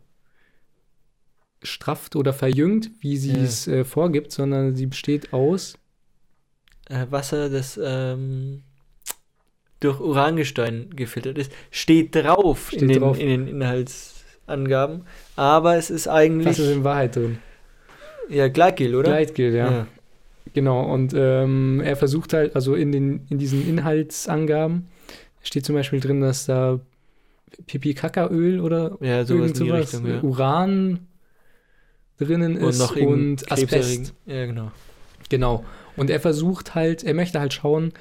strafft oder verjüngt, wie sie
Ja.
es äh, vorgibt, sondern sie besteht aus
äh, Wasser, das ähm, durch Urangestein gefiltert ist, steht drauf, in,
Steht
den,
drauf.
in den Inhaltsangaben. Aber es ist eigentlich
Was ist in Wahrheit drin?
ja Gleitgel, oder?
Gleitgel, ja. Genau. Und ähm, er versucht halt, also in, den, in diesen Inhaltsangaben steht zum Beispiel drin, dass da Pipi-Kaka-Öl oder
Ja, sowas
irgend
in die
sowas,
Richtung, ja.
Uran drinnen
Und
ist
noch
und, Asbest.
Ja, genau.
Genau. Und er versucht halt, er möchte halt schauen,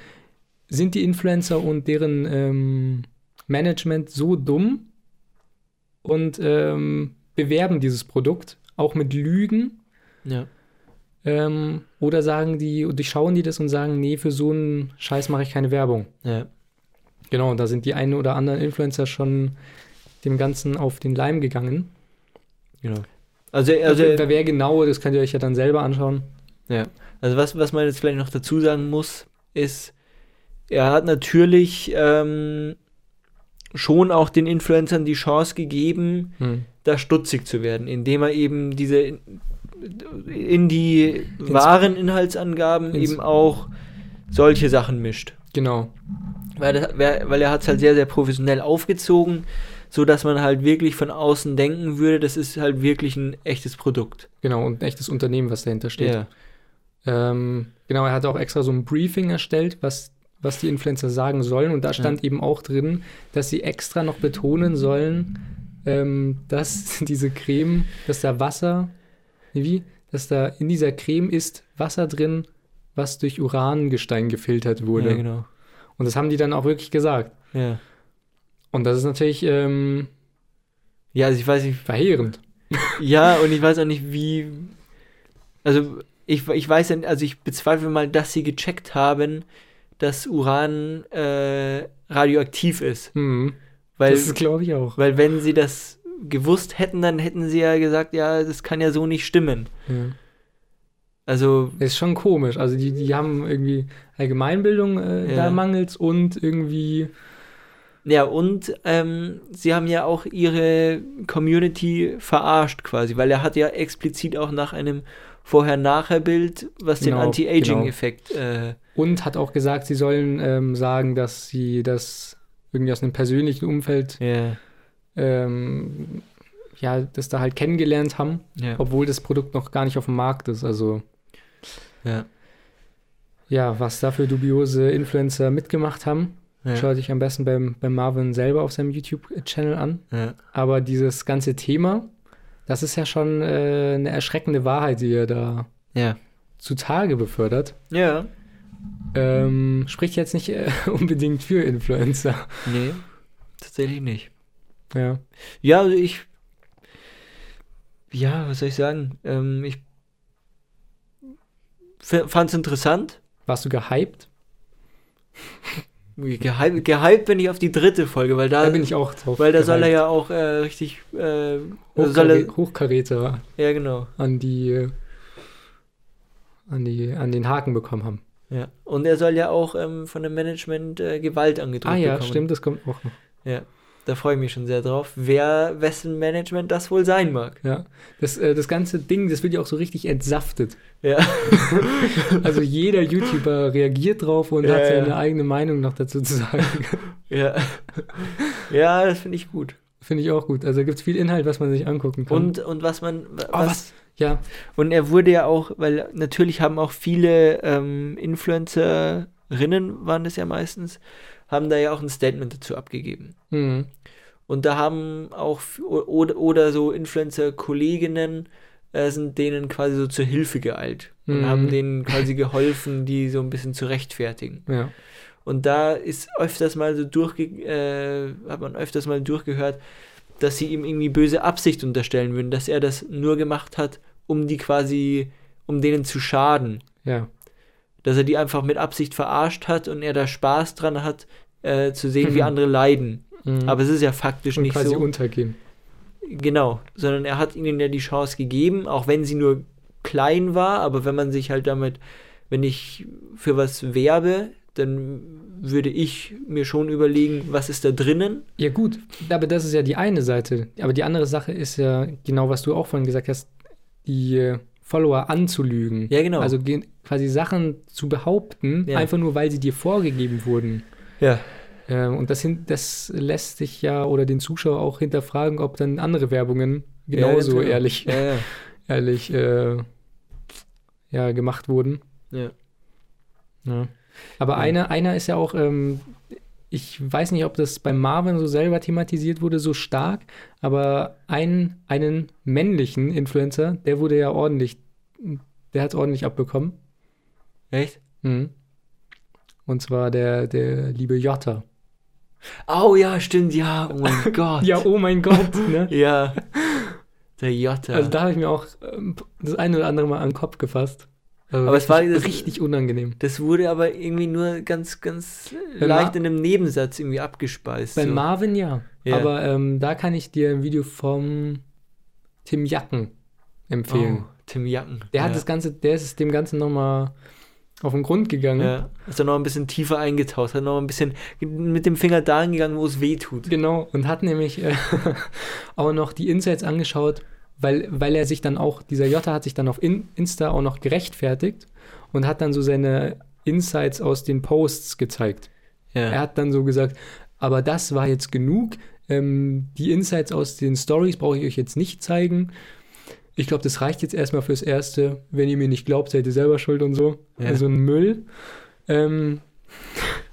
sind die Influencer und deren ähm, Management so dumm und ähm, bewerben dieses Produkt auch mit Lügen
Ja.
Ähm, oder sagen die, durchschauen die das und sagen, nee, für so einen Scheiß mache ich keine Werbung.
Ja.
Genau, und da sind die einen oder anderen Influencer schon dem Ganzen auf den Leim gegangen.
Genau. Also, also,
Also, wer, wer genau, das könnt ihr euch ja dann selber anschauen.
Ja, also was, was man jetzt vielleicht noch dazu sagen muss, ist, er hat natürlich ähm, schon auch den Influencern die Chance gegeben,
Hm.
da stutzig zu werden, indem er eben diese in, die wahren Inhaltsangaben
ins-
eben auch solche Sachen mischt.
Genau.
Weil, das, weil er hat es halt sehr, sehr professionell aufgezogen, so dass man halt wirklich von außen denken würde, das ist halt wirklich ein echtes Produkt.
Genau, und ein echtes Unternehmen, was dahinter steht.
Ja.
Ähm, genau, er hat auch extra so ein Briefing erstellt, was, was die Influencer sagen sollen. Und da stand eben auch drin, dass sie extra noch betonen sollen, ähm, dass diese Creme, dass da Wasser, wie? Dass da in dieser Creme ist Wasser drin, was durch Urangestein gefiltert wurde.
Ja, genau.
Und das haben die dann auch wirklich gesagt.
Ja.
Und das ist natürlich ähm,
Ja, also ich weiß nicht,
verheerend.
Ja, und ich weiß auch nicht, wie. Also, ich, ich weiß also ich bezweifle mal, dass sie gecheckt haben, dass Uran äh, radioaktiv ist.
Mhm.
Weil,
das glaube ich auch.
weil wenn sie das gewusst hätten, dann hätten sie ja gesagt, ja, das kann ja so nicht stimmen.
Ja.
Also,
Ist schon komisch. Also die, die haben irgendwie Allgemeinbildung, äh,
Ja.
da mangelt's und irgendwie,
ja, und ähm, sie haben ja auch ihre Community verarscht quasi, weil er hat ja explizit auch nach einem Vorher-Nachher-Bild, was den
Genau,
Anti-Aging-Effekt. Äh,
Und hat auch gesagt, sie sollen ähm, sagen, dass sie das irgendwie aus einem persönlichen Umfeld,
ja,
ähm, ja, das da halt kennengelernt haben,
ja,
obwohl das Produkt noch gar nicht auf dem Markt ist. Also,
ja,
ja, was da für dubiose Influencer mitgemacht haben,
ja,
schau dich am besten beim, beim Marvin selber auf seinem YouTube-Channel an.
ja.
Aber dieses ganze Thema, das ist ja schon äh, eine erschreckende Wahrheit, die er da
ja.
zutage befördert.
Ja,
Ähm, spricht jetzt nicht äh, unbedingt für Influencer.
nee, tatsächlich nicht.
Ja.
Ja, also ich. Ja, was soll ich sagen? Ähm, ich fand es interessant.
Warst du gehypt?
Gehypt, gehypt bin ich auf die dritte Folge, weil da,
Da bin ich auch drauf.
weil da soll er
gehypt.
ja auch äh, richtig. Äh, also soll
Hochkarä
er,
Hochkaräter
ja, genau.
an die, an die, an den Haken bekommen haben.
Ja. Und er soll ja auch ähm, von dem Management äh, Gewalt angedroht
ah ja,
bekommen.
stimmt, das kommt auch noch.
Ja, da freue ich mich schon sehr drauf. Wer, wessen Management das wohl sein mag.
Ja. Das, äh, das ganze Ding, das wird ja auch so richtig entsaftet.
Ja,
Also jeder YouTuber reagiert drauf und
Ja,
hat seine
ja.
eigene Meinung noch dazu zu sagen.
ja. Ja, das finde ich gut.
Finde ich auch gut. Also gibt es viel Inhalt, was man sich angucken kann.
Und, und was man.
oh, was? Ja,
Und er wurde ja auch, weil natürlich haben auch viele ähm, Influencerinnen, waren das ja meistens, haben da ja auch ein Statement dazu abgegeben.
mhm.
Und da haben auch, oder, oder so Influencer-Kolleginnen äh, sind denen quasi so zur Hilfe geeilt und
Mhm.
haben denen quasi geholfen, die so ein bisschen zu rechtfertigen.
ja.
Und da ist öfters mal so durchge äh, hat man öfters mal durchgehört, dass sie ihm irgendwie böse Absicht unterstellen würden, dass er das nur gemacht hat, um die quasi, um denen zu schaden.
Ja.
Dass er die einfach mit Absicht verarscht hat und er da Spaß dran hat, äh, zu sehen, wie
Mhm.
andere leiden.
Mhm.
Aber es ist ja faktisch
und
nicht
quasi
so.
untergehen.
Genau, sondern er hat ihnen ja die Chance gegeben, auch wenn sie nur klein war, aber wenn man sich halt damit, wenn ich für was werbe, dann würde ich mir schon überlegen, was ist da drinnen.
Ja, gut, aber das ist ja die eine Seite. Aber die andere Sache ist ja genau, was du auch vorhin gesagt hast, die äh, Follower anzulügen.
Ja, genau.
Also quasi Sachen zu behaupten,
Ja.
einfach nur weil sie dir vorgegeben wurden.
Ja.
Ähm, und das, hin, das lässt sich ja oder den Zuschauer auch hinterfragen, ob dann andere Werbungen genauso
ja,
ehrlich,
Ja,
ehrlich äh, ja, gemacht wurden.
ja.
Ja. Aber einer, einer ist ja auch, ähm, ich weiß nicht, ob das bei Marvin so selber thematisiert wurde, so stark, aber ein, einen männlichen Influencer, der wurde ja ordentlich, der hat ordentlich abbekommen.
Echt?
Mhm. Und zwar der, der liebe Jota.
Oh ja, stimmt, ja, oh mein Gott.
Ja, oh mein Gott, ne?
Ja. Der Jota.
Also da habe ich mir auch ähm, das eine oder andere Mal an den Kopf gefasst. Also
Aber es war
richtig-
das-
richtig unangenehm.
das wurde aber irgendwie nur ganz, ganz
Bei
leicht
Ma-
in einem Nebensatz irgendwie abgespeist.
Bei
so.
Marvin ja.
Ja.
Aber ähm, da kann ich dir ein Video vom Tim Jacken empfehlen.
Oh, Tim Jacken.
Der
ja.
hat das Ganze, der ist dem Ganzen nochmal auf den Grund gegangen.
Ja, ist er noch ein bisschen tiefer eingetaucht, hat noch ein bisschen mit dem Finger dahin gegangen, wo es weh tut.
Genau, und hat nämlich äh, auch noch die Insights angeschaut, weil, weil er sich dann auch, dieser Jota hat sich dann auf In Insta auch noch gerechtfertigt und hat dann so seine Insights aus den Posts gezeigt. Er
Ja.
hat dann so gesagt, aber das war jetzt genug. Ähm, die Insights aus den Stories brauche ich euch jetzt nicht zeigen. Ich glaube, das reicht jetzt erstmal fürs Erste. Wenn ihr mir nicht glaubt, seid ihr selber schuld und so.
Ja.
Also ein Müll. Ähm,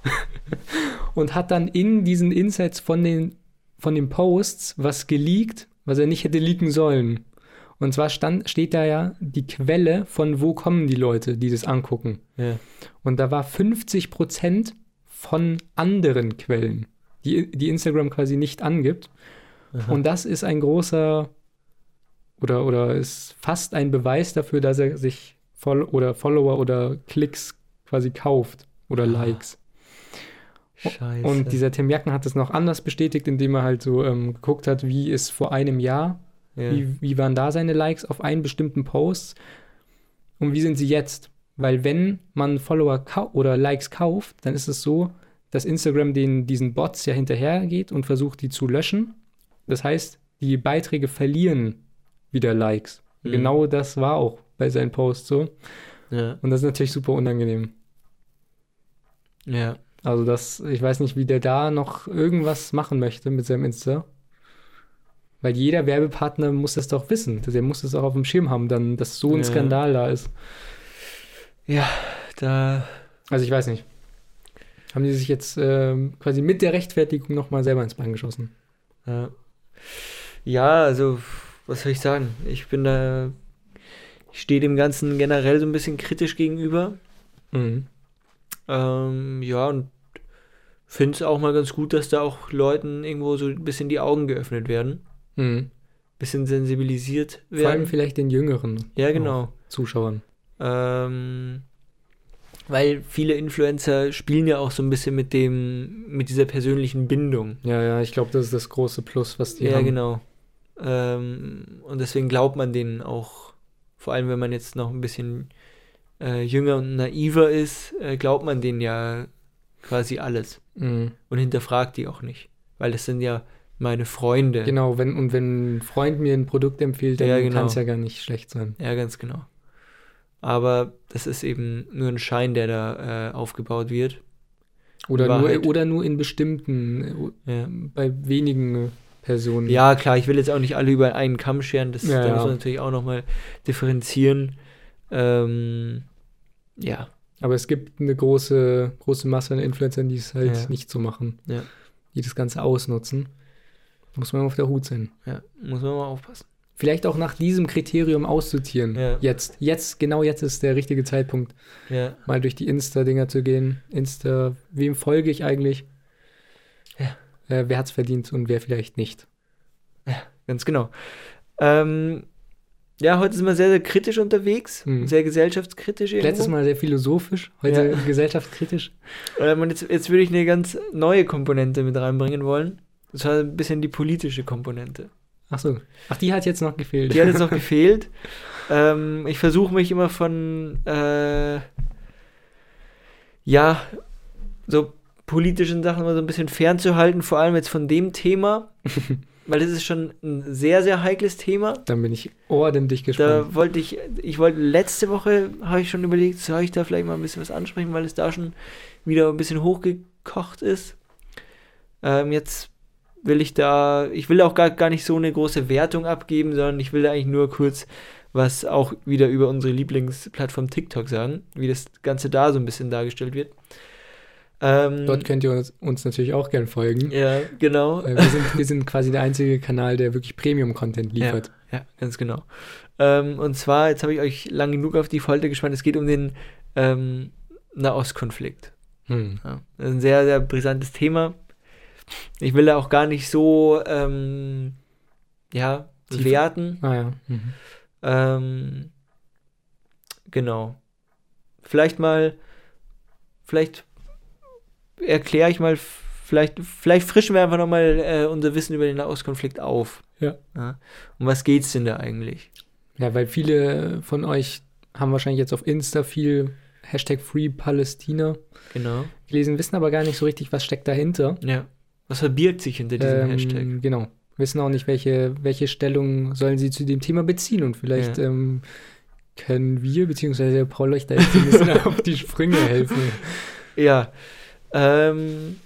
und hat dann in diesen Insights von den, von den Posts was geleakt, was er nicht hätte leaken sollen. Und zwar stand, steht da ja die Quelle, von wo kommen die Leute, die das angucken.
ja.
Und da war 50% von anderen Quellen, die, die Instagram quasi nicht angibt.
Aha.
Und das ist ein großer oder, oder ist fast ein Beweis dafür, dass er sich Fol oder Follower oder Klicks quasi kauft oder Likes.
Scheiße.
Und dieser Tim Jacken hat es noch anders bestätigt, indem er halt so ähm, geguckt hat, wie es vor einem Jahr,
ja.
wie, wie waren da seine Likes auf einen bestimmten Post und wie sind sie jetzt? Weil wenn man Follower oder Likes kauft, dann ist es so, dass Instagram den, diesen Bots ja hinterhergeht und versucht, die zu löschen. Das heißt, die Beiträge verlieren wieder Likes.
Mhm.
Genau das war auch bei seinen Posts so.
Ja.
Und das ist natürlich super unangenehm.
Ja.
Also das, ich weiß nicht, wie der da noch irgendwas machen möchte mit seinem Insta. Weil jeder Werbepartner muss das doch wissen. Der muss das auch auf dem Schirm haben, dann, dass so ein
Ja.
Skandal da ist.
Ja, da.
Also ich weiß nicht. Haben die sich jetzt ähm, quasi mit der Rechtfertigung nochmal selber ins Bein geschossen?
Ja. ja, also, was soll ich sagen? Ich bin da. Ich stehe dem Ganzen generell so ein bisschen kritisch gegenüber.
Mhm.
Ähm, ja, und finde es auch mal ganz gut, dass da auch Leuten irgendwo so ein bisschen die Augen geöffnet werden.
Mhm.
Bisschen sensibilisiert
Vor allem
werden.
vielleicht den jüngeren
Ja, genau.
Zuschauern.
Ähm, weil viele Influencer spielen ja auch so ein bisschen mit dem, mit dieser persönlichen Bindung.
Ja, ja, ich glaube, das ist das große Plus, was die
ja,
haben.
genau. Ähm, und deswegen glaubt man denen auch, vor allem wenn man jetzt noch ein bisschen äh, jünger und naiver ist, äh, glaubt man denen ja quasi alles
Mhm.
und hinterfragt die auch nicht. Weil das sind ja meine Freunde.
Genau, wenn, und wenn ein Freund mir ein Produkt empfiehlt, dann
Ja, genau.
kann es ja gar nicht schlecht sein.
Ja, ganz genau. Aber das ist eben nur ein Schein, der da äh, aufgebaut wird.
Oder nur, oder nur in bestimmten, äh,
Ja.
bei wenigen Personen.
Ja, klar, ich will jetzt auch nicht alle über einen Kamm scheren, das,
Ja,
da muss man natürlich auch nochmal differenzieren. Ähm, ja,
Aber es gibt eine große, große Masse an Influencern, die es halt
Ja.
nicht so machen.
Ja.
Die das Ganze ausnutzen. Da muss man auf der Hut sein.
ja, muss man mal aufpassen.
Vielleicht auch nach diesem Kriterium aussortieren.
Ja.
Jetzt, jetzt, genau jetzt ist der richtige Zeitpunkt,
Ja,
mal durch die Insta-Dinger zu gehen. Insta, wem folge ich eigentlich?
Ja.
Äh, wer hat's verdient und wer vielleicht nicht?
ganz genau. Ähm, ja, heute sind wir sehr, sehr kritisch unterwegs,
Mhm.
sehr gesellschaftskritisch irgendwo.
Letztes Mal sehr philosophisch, heute
Ja.
gesellschaftskritisch.
Ähm, und jetzt, jetzt würde ich eine ganz neue Komponente mit reinbringen wollen. Das war ein bisschen die politische Komponente.
Ach so. Ach, die hat jetzt noch gefehlt.
Die hat jetzt noch gefehlt. Ähm, ich versuche mich immer von, äh, ja, so politischen Sachen immer so ein bisschen fernzuhalten, vor allem jetzt von dem Thema, weil das ist schon ein sehr, sehr heikles Thema.
Dann bin ich ordentlich gespannt.
Da wollte ich, ich wollte letzte Woche, habe ich schon überlegt, soll ich da vielleicht mal ein bisschen was ansprechen, weil es da schon wieder ein bisschen hochgekocht ist. Ähm, jetzt will ich da, ich will auch gar, gar nicht so eine große Wertung abgeben, sondern ich will da eigentlich nur kurz was auch wieder über unsere Lieblingsplattform TikTok sagen, wie das Ganze da so ein bisschen dargestellt wird. Ähm,
Dort könnt ihr uns, uns natürlich auch gern folgen.
ja, genau.
Äh, wir, sind, wir sind quasi der einzige Kanal, der wirklich Premium-Content liefert.
Ja, ganz genau. Ähm, und zwar, jetzt habe ich euch lang genug auf die Folter gespannt, es geht um den ähm, Nahostkonflikt.
Hm.
Ja, das ist ein sehr, sehr brisantes Thema. Ich will da auch gar nicht so, ähm, ja,
Tiefer.
werten.
Ah ja. Mhm.
Ähm, genau. Vielleicht mal, vielleicht erkläre ich mal, vielleicht, vielleicht frischen wir einfach nochmal äh, unser Wissen über den Nahostkonflikt auf.
Ja.
Um was geht's denn da eigentlich?
Ja, weil viele von euch haben wahrscheinlich jetzt auf Insta viel Hashtag Free Palästina
Genau.
gelesen, wissen aber gar nicht so richtig, was steckt dahinter.
Ja. Was verbirgt sich hinter diesem
Ähm,
Hashtag?
Genau. Wissen auch nicht, welche, welche Stellung sollen sie zu dem Thema beziehen. Und vielleicht
Ja.
ähm, können wir, beziehungsweise Paul euch da jetzt ein bisschen auf die Sprünge helfen.
Ja. Ähm,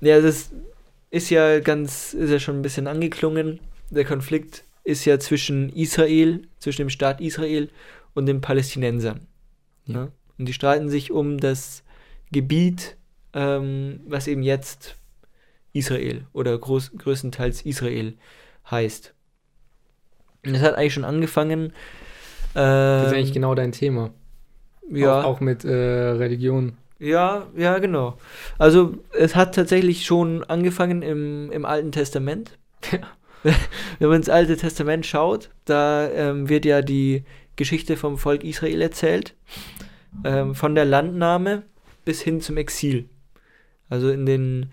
ja, das ist ja ganz, ist ja schon ein bisschen angeklungen. Der Konflikt ist ja zwischen Israel, zwischen dem Staat Israel und den Palästinensern.
Ja.
Ja. Und die streiten sich um das Gebiet, ähm, was eben jetzt Israel oder groß, größtenteils Israel heißt. Und das hat eigentlich schon angefangen.
Das ist
ähm,
eigentlich genau dein Thema.
ja.
Auch, auch mit äh, Religion.
Ja, ja, genau. Also es hat tatsächlich schon angefangen im, im Alten Testament. Wenn man ins Alte Testament schaut, da ähm, wird ja die Geschichte vom Volk Israel erzählt. Ähm, von der Landnahme bis hin zum Exil. Also in den,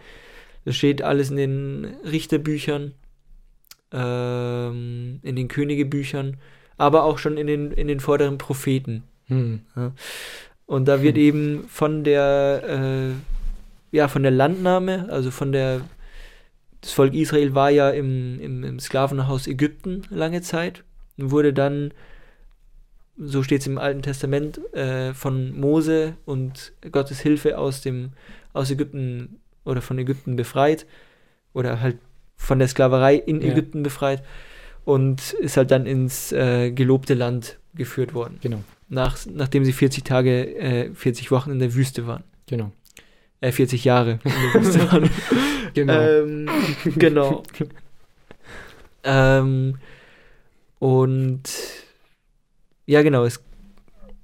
das steht alles in den Richterbüchern, ähm, in den Königebüchern, aber auch schon in den, in den vorderen Propheten.
Hm.
Und da wird
Hm.
eben von der, äh, ja, von der Landnahme, also von der, das Volk Israel war ja im, im, im Sklavenhaus Ägypten lange Zeit und wurde dann so steht es im Alten Testament, äh, von Mose und Gottes Hilfe aus dem aus Ägypten oder von Ägypten befreit oder halt von der Sklaverei in
Ja.
Ägypten befreit und ist halt dann ins äh, gelobte Land geführt worden,
Genau,
nach, nachdem sie 40 Tage, äh, 40 Wochen in der Wüste waren.
genau.
Äh, 40 Jahre in der Wüste waren.
Genau.
Ähm, genau. ähm, und ja, genau. Es,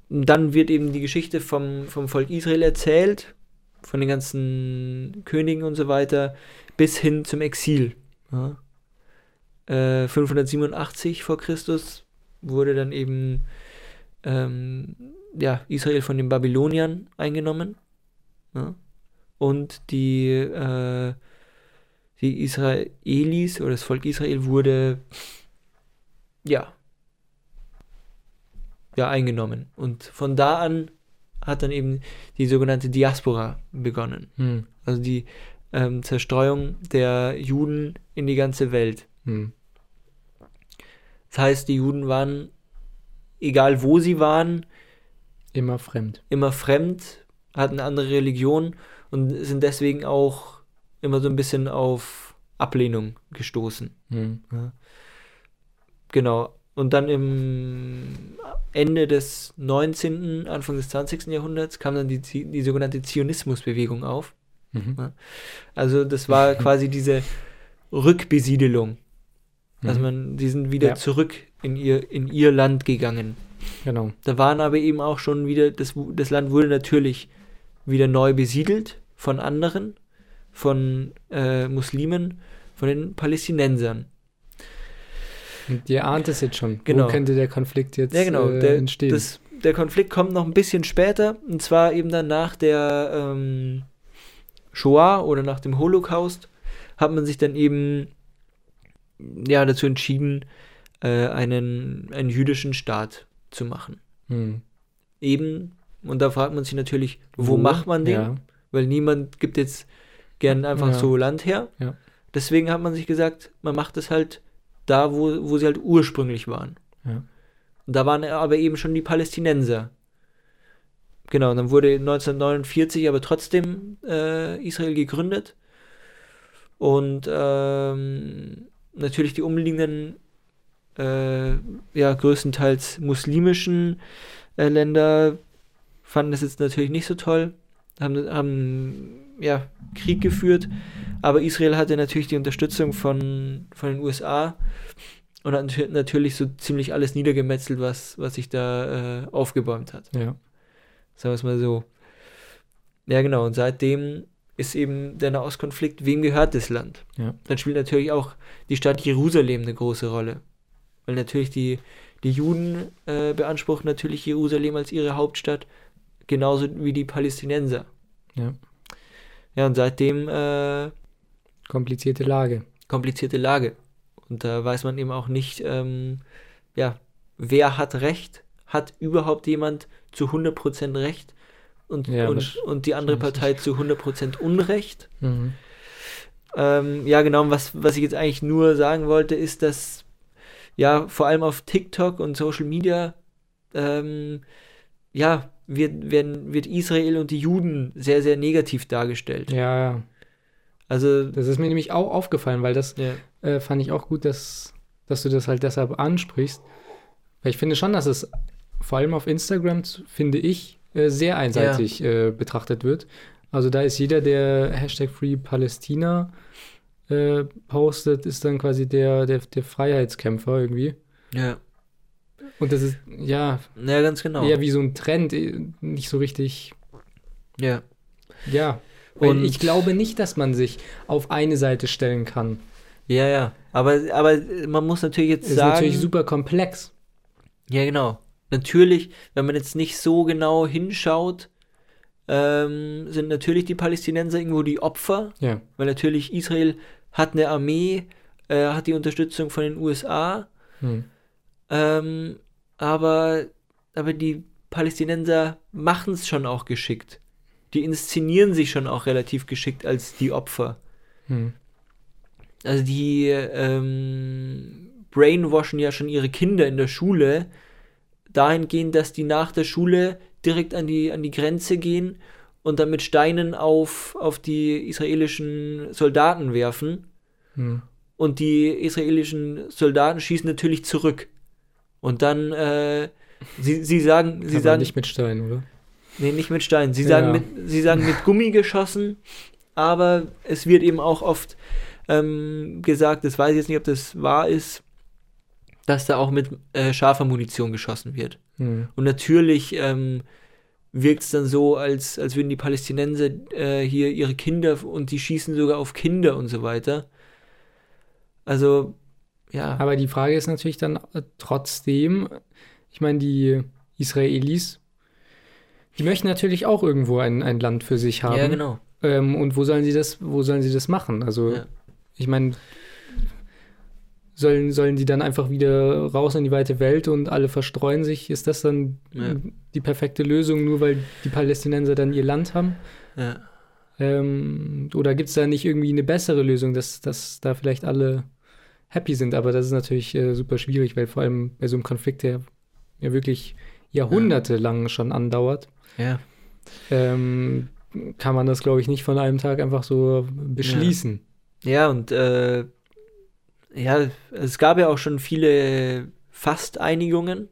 dann wird eben die Geschichte vom, vom Volk Israel erzählt, von den ganzen Königen und so weiter, bis hin zum Exil. Ja. Äh, 587 vor Christus wurde dann eben ähm, ja, Israel von den Babyloniern eingenommen. Ja. Und die äh, die Israelis oder das Volk Israel wurde ja ja eingenommen und von da an hat dann eben die sogenannte Diaspora begonnen
Hm.
also die ähm, Zerstreuung der Juden in die ganze Welt
Hm.
das heißt die Juden waren egal wo sie waren
Immer fremd.
immer fremd hatten eine andere Religion und sind deswegen auch immer so ein bisschen auf Ablehnung gestoßen
Hm.
Genau. Und dann im Ende des 19., Anfang des 20. Jahrhunderts kam dann die, die sogenannte Zionismusbewegung auf.
Mhm.
Also das war quasi diese Rückbesiedelung. Also man, die sind wieder
Ja.
zurück in ihr, in ihr Land gegangen.
Genau.
Da waren aber eben auch schon wieder, das, das Land wurde natürlich wieder neu besiedelt von anderen, von äh, Muslimen, von den Palästinensern.
Und ihr ahnt es jetzt schon.
Genau.
Wo könnte der Konflikt jetzt
Ja, genau.
äh,
der,
entstehen?
Das, der Konflikt kommt noch ein bisschen später, und zwar eben dann nach der ähm, Shoah oder nach dem Holocaust, hat man sich dann eben ja, dazu entschieden, äh, einen, einen jüdischen Staat zu machen.
hm.
Eben, und da fragt man sich natürlich, wo, macht man den?
Ja.
Weil niemand gibt jetzt gern einfach
Ja.
so Land her.
Ja.
Deswegen hat man sich gesagt, man macht es halt da, wo, wo sie halt ursprünglich waren.
Ja.
Und da waren aber eben schon die Palästinenser. Genau, und dann wurde 1949 aber trotzdem äh, Israel gegründet. Und ähm, natürlich die umliegenden, äh, ja, größtenteils muslimischen äh, Länder fanden das jetzt natürlich nicht so toll, haben, haben ja, Krieg geführt, aber Israel hatte natürlich die Unterstützung von, von den USA und hat natür- natürlich so ziemlich alles niedergemetzelt, was, was sich da äh, aufgebäumt hat.
ja.
Sagen wir es mal so. Ja, genau. Und seitdem ist eben der Nahostkonflikt, wem gehört das Land?
Ja.
Dann spielt natürlich auch die Stadt Jerusalem eine große Rolle. Weil natürlich die, die Juden äh, beanspruchen natürlich Jerusalem als ihre Hauptstadt, genauso wie die Palästinenser.
Ja.
Ja, und seitdem äh,
Komplizierte Lage.
komplizierte Lage. Und da weiß man eben auch nicht, ähm, ja, wer hat Recht? Hat überhaupt jemand zu 100% Recht? Und,
Ja,
und, und die andere Partei zu 100% Unrecht?
Mhm.
Ähm, ja, genau, was, was ich jetzt eigentlich nur sagen wollte, ist, dass ja, vor allem auf TikTok und Social Media, ähm, ja, wird, werden, wird Israel und die Juden sehr, sehr negativ dargestellt.
Ja, ja.
Also,
Das ist mir nämlich auch aufgefallen, weil das
ja,
äh, fand ich auch gut, dass, dass du das halt deshalb ansprichst. Weil ich finde schon, dass es vor allem auf Instagram, finde ich, äh, sehr einseitig äh, betrachtet wird. Also da ist jeder, der Hashtag Free Palästina äh, postet, ist dann quasi der, der, der Freiheitskämpfer irgendwie.
ja,
Und das ist, ja,
ja, ganz genau.
eher wie so ein Trend, äh, nicht so richtig,
Ja,
ja.
Und-
ich glaube nicht, dass man sich auf eine Seite stellen kann.
ja, ja. Aber, aber man muss natürlich jetzt
Ist
sagen.
natürlich super komplex.
Ja, genau. Natürlich, wenn man jetzt nicht so genau hinschaut, ähm, sind natürlich die Palästinenser irgendwo die Opfer,
Ja,
weil natürlich Israel hat eine Armee, äh, hat die Unterstützung von den USA,
hm.
ähm, aber, aber die Palästinenser machen es schon auch geschickt. Die inszenieren sich schon auch relativ geschickt als die Opfer.
Hm.
Also die ähm, brainwashen ja schon ihre Kinder in der Schule, dahingehend, dass die nach der Schule direkt an die, an die Grenze gehen und dann mit Steinen auf, auf die israelischen Soldaten werfen.
Hm.
Und die israelischen Soldaten schießen natürlich zurück. Und dann, äh, sie, sie sagen, sie
Aber
sagen,
nicht mit Stein, oder?
nee, nicht mit Steinen, sie
Ja.
sagen, mit, sie sagen mit Gummi geschossen, aber es wird eben auch oft ähm, gesagt, das weiß ich jetzt nicht, ob das wahr ist, dass da auch mit äh, scharfer Munition geschossen wird.
Hm.
Und natürlich ähm, wirkt es dann so, als, als würden die Palästinenser äh, hier ihre Kinder und die schießen sogar auf Kinder und so weiter. Also, ja.
Aber die Frage ist natürlich dann äh, trotzdem, ich meine, die Israelis, die möchten natürlich auch irgendwo ein, ein Land für sich haben.
ja, genau.
Ähm, und wo sollen sie das, wo sollen sie das machen? Also,
Ja.
ich meine, sollen, sollen die dann einfach wieder raus in die weite Welt und alle verstreuen sich? Ist das dann
Ja.
die perfekte Lösung, nur weil die Palästinenser dann ihr Land haben?
Ja.
Ähm, oder gibt es da nicht irgendwie eine bessere Lösung, dass, dass da vielleicht alle happy sind? Aber das ist natürlich äh, super schwierig, weil vor allem bei so einem Konflikt, der ja wirklich jahrhundertelang schon andauert,
ja.
ähm, kann man das, glaube ich, nicht von einem Tag einfach so beschließen.
Ja, und äh, ja, es gab ja auch schon viele Fast-Einigungen.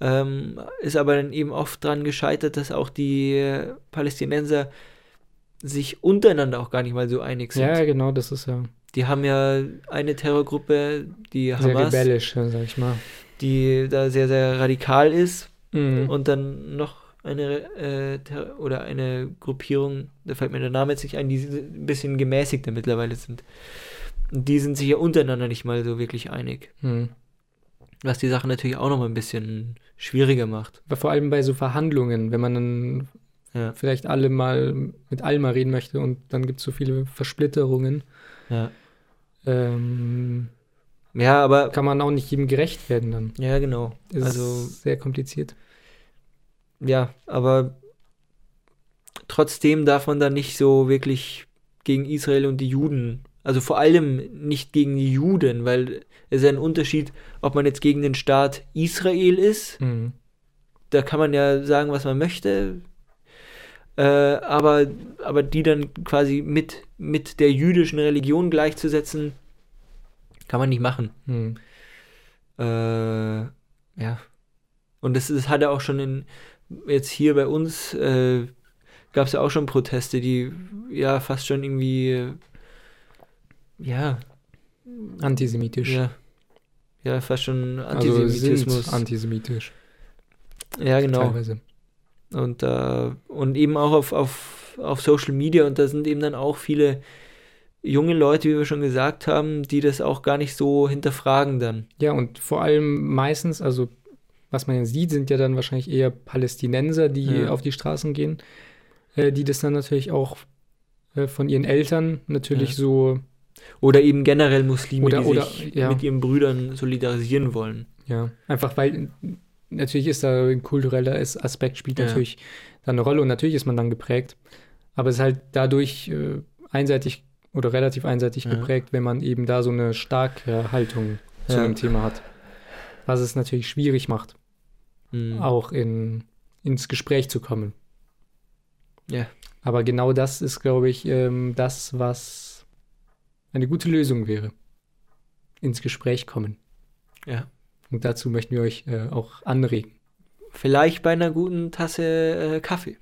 Ähm, ist aber dann eben oft dran gescheitert, dass auch die äh, Palästinenser sich untereinander auch gar nicht mal so einig sind.
Ja, genau, das ist ja
Die haben ja eine Terrorgruppe, die
sehr
Hamas,
rebellisch, ja, sag ich mal.
die da sehr, sehr radikal ist.
Mhm.
Und dann noch eine äh, oder eine Gruppierung, da fällt mir der Name jetzt nicht ein, die ein bisschen gemäßigter mittlerweile sind. Und die sind sich ja untereinander nicht mal so wirklich einig.
Mhm.
Was die Sache natürlich auch noch mal ein bisschen schwieriger macht.
Vor allem bei so Verhandlungen, wenn man dann
Ja.
vielleicht alle mal mit allen mal reden möchte und dann gibt es so viele Versplitterungen,
Ja,
ähm,
ja aber.
kann man auch nicht jedem gerecht werden dann.
Ja, genau.
Das
Also,
ist sehr kompliziert.
ja, aber trotzdem darf man da nicht so wirklich gegen Israel und die Juden, also vor allem nicht gegen die Juden, weil es ist ja ein Unterschied, ob man jetzt gegen den Staat Israel ist
Mhm.
da kann man ja sagen, was man möchte. Äh, aber, aber die dann quasi mit, mit der jüdischen Religion gleichzusetzen, kann man nicht machen.
Mhm.
Äh, ja. Und das, das hat ja auch schon in, jetzt hier bei uns, äh, gab es ja auch schon Proteste, die ja fast schon irgendwie, ja,
Antisemitisch.
ja, ja, fast schon
also
Antisemitismus.
sind antisemitisch
ja, genau.
teilweise.
Und, äh, und eben auch auf, auf, auf Social Media und da sind eben dann auch viele junge Leute, wie wir schon gesagt haben, die das auch gar nicht so hinterfragen dann.
Ja, und vor allem meistens, also was man jetzt sieht, sind ja dann wahrscheinlich eher Palästinenser, die
Ja.
auf die Straßen gehen, äh, die das dann natürlich auch äh, von ihren Eltern natürlich
Ja.
so,
Oder eben generell Muslime,
Oder-
die
oder-
sich
ja.
mit ihren Brüdern solidarisieren wollen.
ja, einfach weil natürlich ist da ein kultureller As- Aspekt spielt
Ja.
natürlich da eine Rolle und natürlich ist man dann geprägt, aber es ist halt dadurch äh, einseitig oder relativ einseitig
Ja.
geprägt, wenn man eben da so eine starke Haltung zu
Ja.
einem Thema hat, was es natürlich schwierig macht.
Mhm.
auch in, ins Gespräch zu kommen.
Ja.
Aber genau das ist, glaube ich, ähm, das, was eine gute Lösung wäre. Ins Gespräch kommen.
Ja.
Und dazu möchten wir euch äh, auch anregen.
Vielleicht bei einer guten Tasse äh, Kaffee.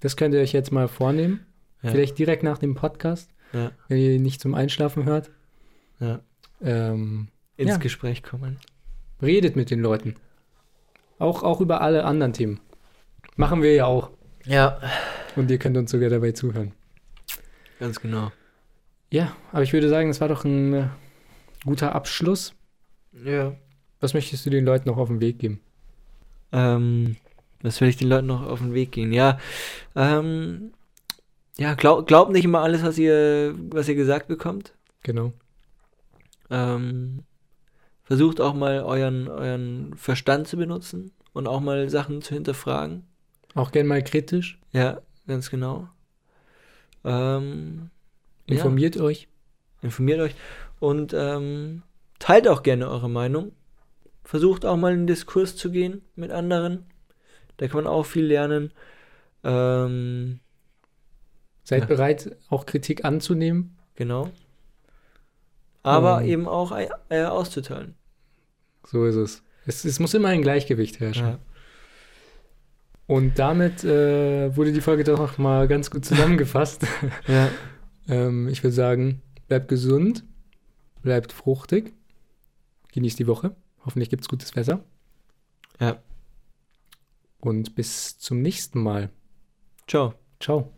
Das könnt ihr euch jetzt mal vornehmen.
Ja.
Vielleicht direkt nach dem Podcast,
Ja.
wenn ihr nicht zum Einschlafen hört.
Ja.
Ähm,
Ins
Ja.
Gespräch kommen.
redet mit den Leuten. Auch, auch über alle anderen Themen. Machen wir ja auch.
Ja.
Und ihr könnt uns sogar dabei zuhören.
Ganz genau.
Ja, aber ich würde sagen, das war doch ein äh, guter Abschluss.
Ja.
Was möchtest du den Leuten noch auf den Weg geben?
Ähm, was will ich den Leuten noch auf den Weg gehen? Ja, ähm, ja, glaub, glaubt nicht immer alles, was ihr, was ihr gesagt bekommt.
Genau.
Ähm, versucht auch mal euren, euren Verstand zu benutzen und auch mal Sachen zu hinterfragen.
Auch gern mal kritisch.
Ja, ganz genau. Ähm,
Informiert euch.
informiert euch und ähm, teilt auch gerne eure Meinung. Versucht auch mal in den Diskurs zu gehen mit anderen. Da kann man auch viel lernen. Ähm,
Seid
Ja.
bereit, auch Kritik anzunehmen.
genau. Aber
Ähm.
eben auch äh, auszuteilen.
So ist es. Es, es muss immer ein Gleichgewicht herrschen.
Ja.
Und damit äh, wurde die Folge doch noch mal ganz gut zusammengefasst.
ja.
ähm, ich würde sagen, bleibt gesund, bleibt fruchtig, genießt die Woche. Hoffentlich gibt es gutes Wetter.
Ja.
Und bis zum nächsten Mal.
Ciao.
Ciao.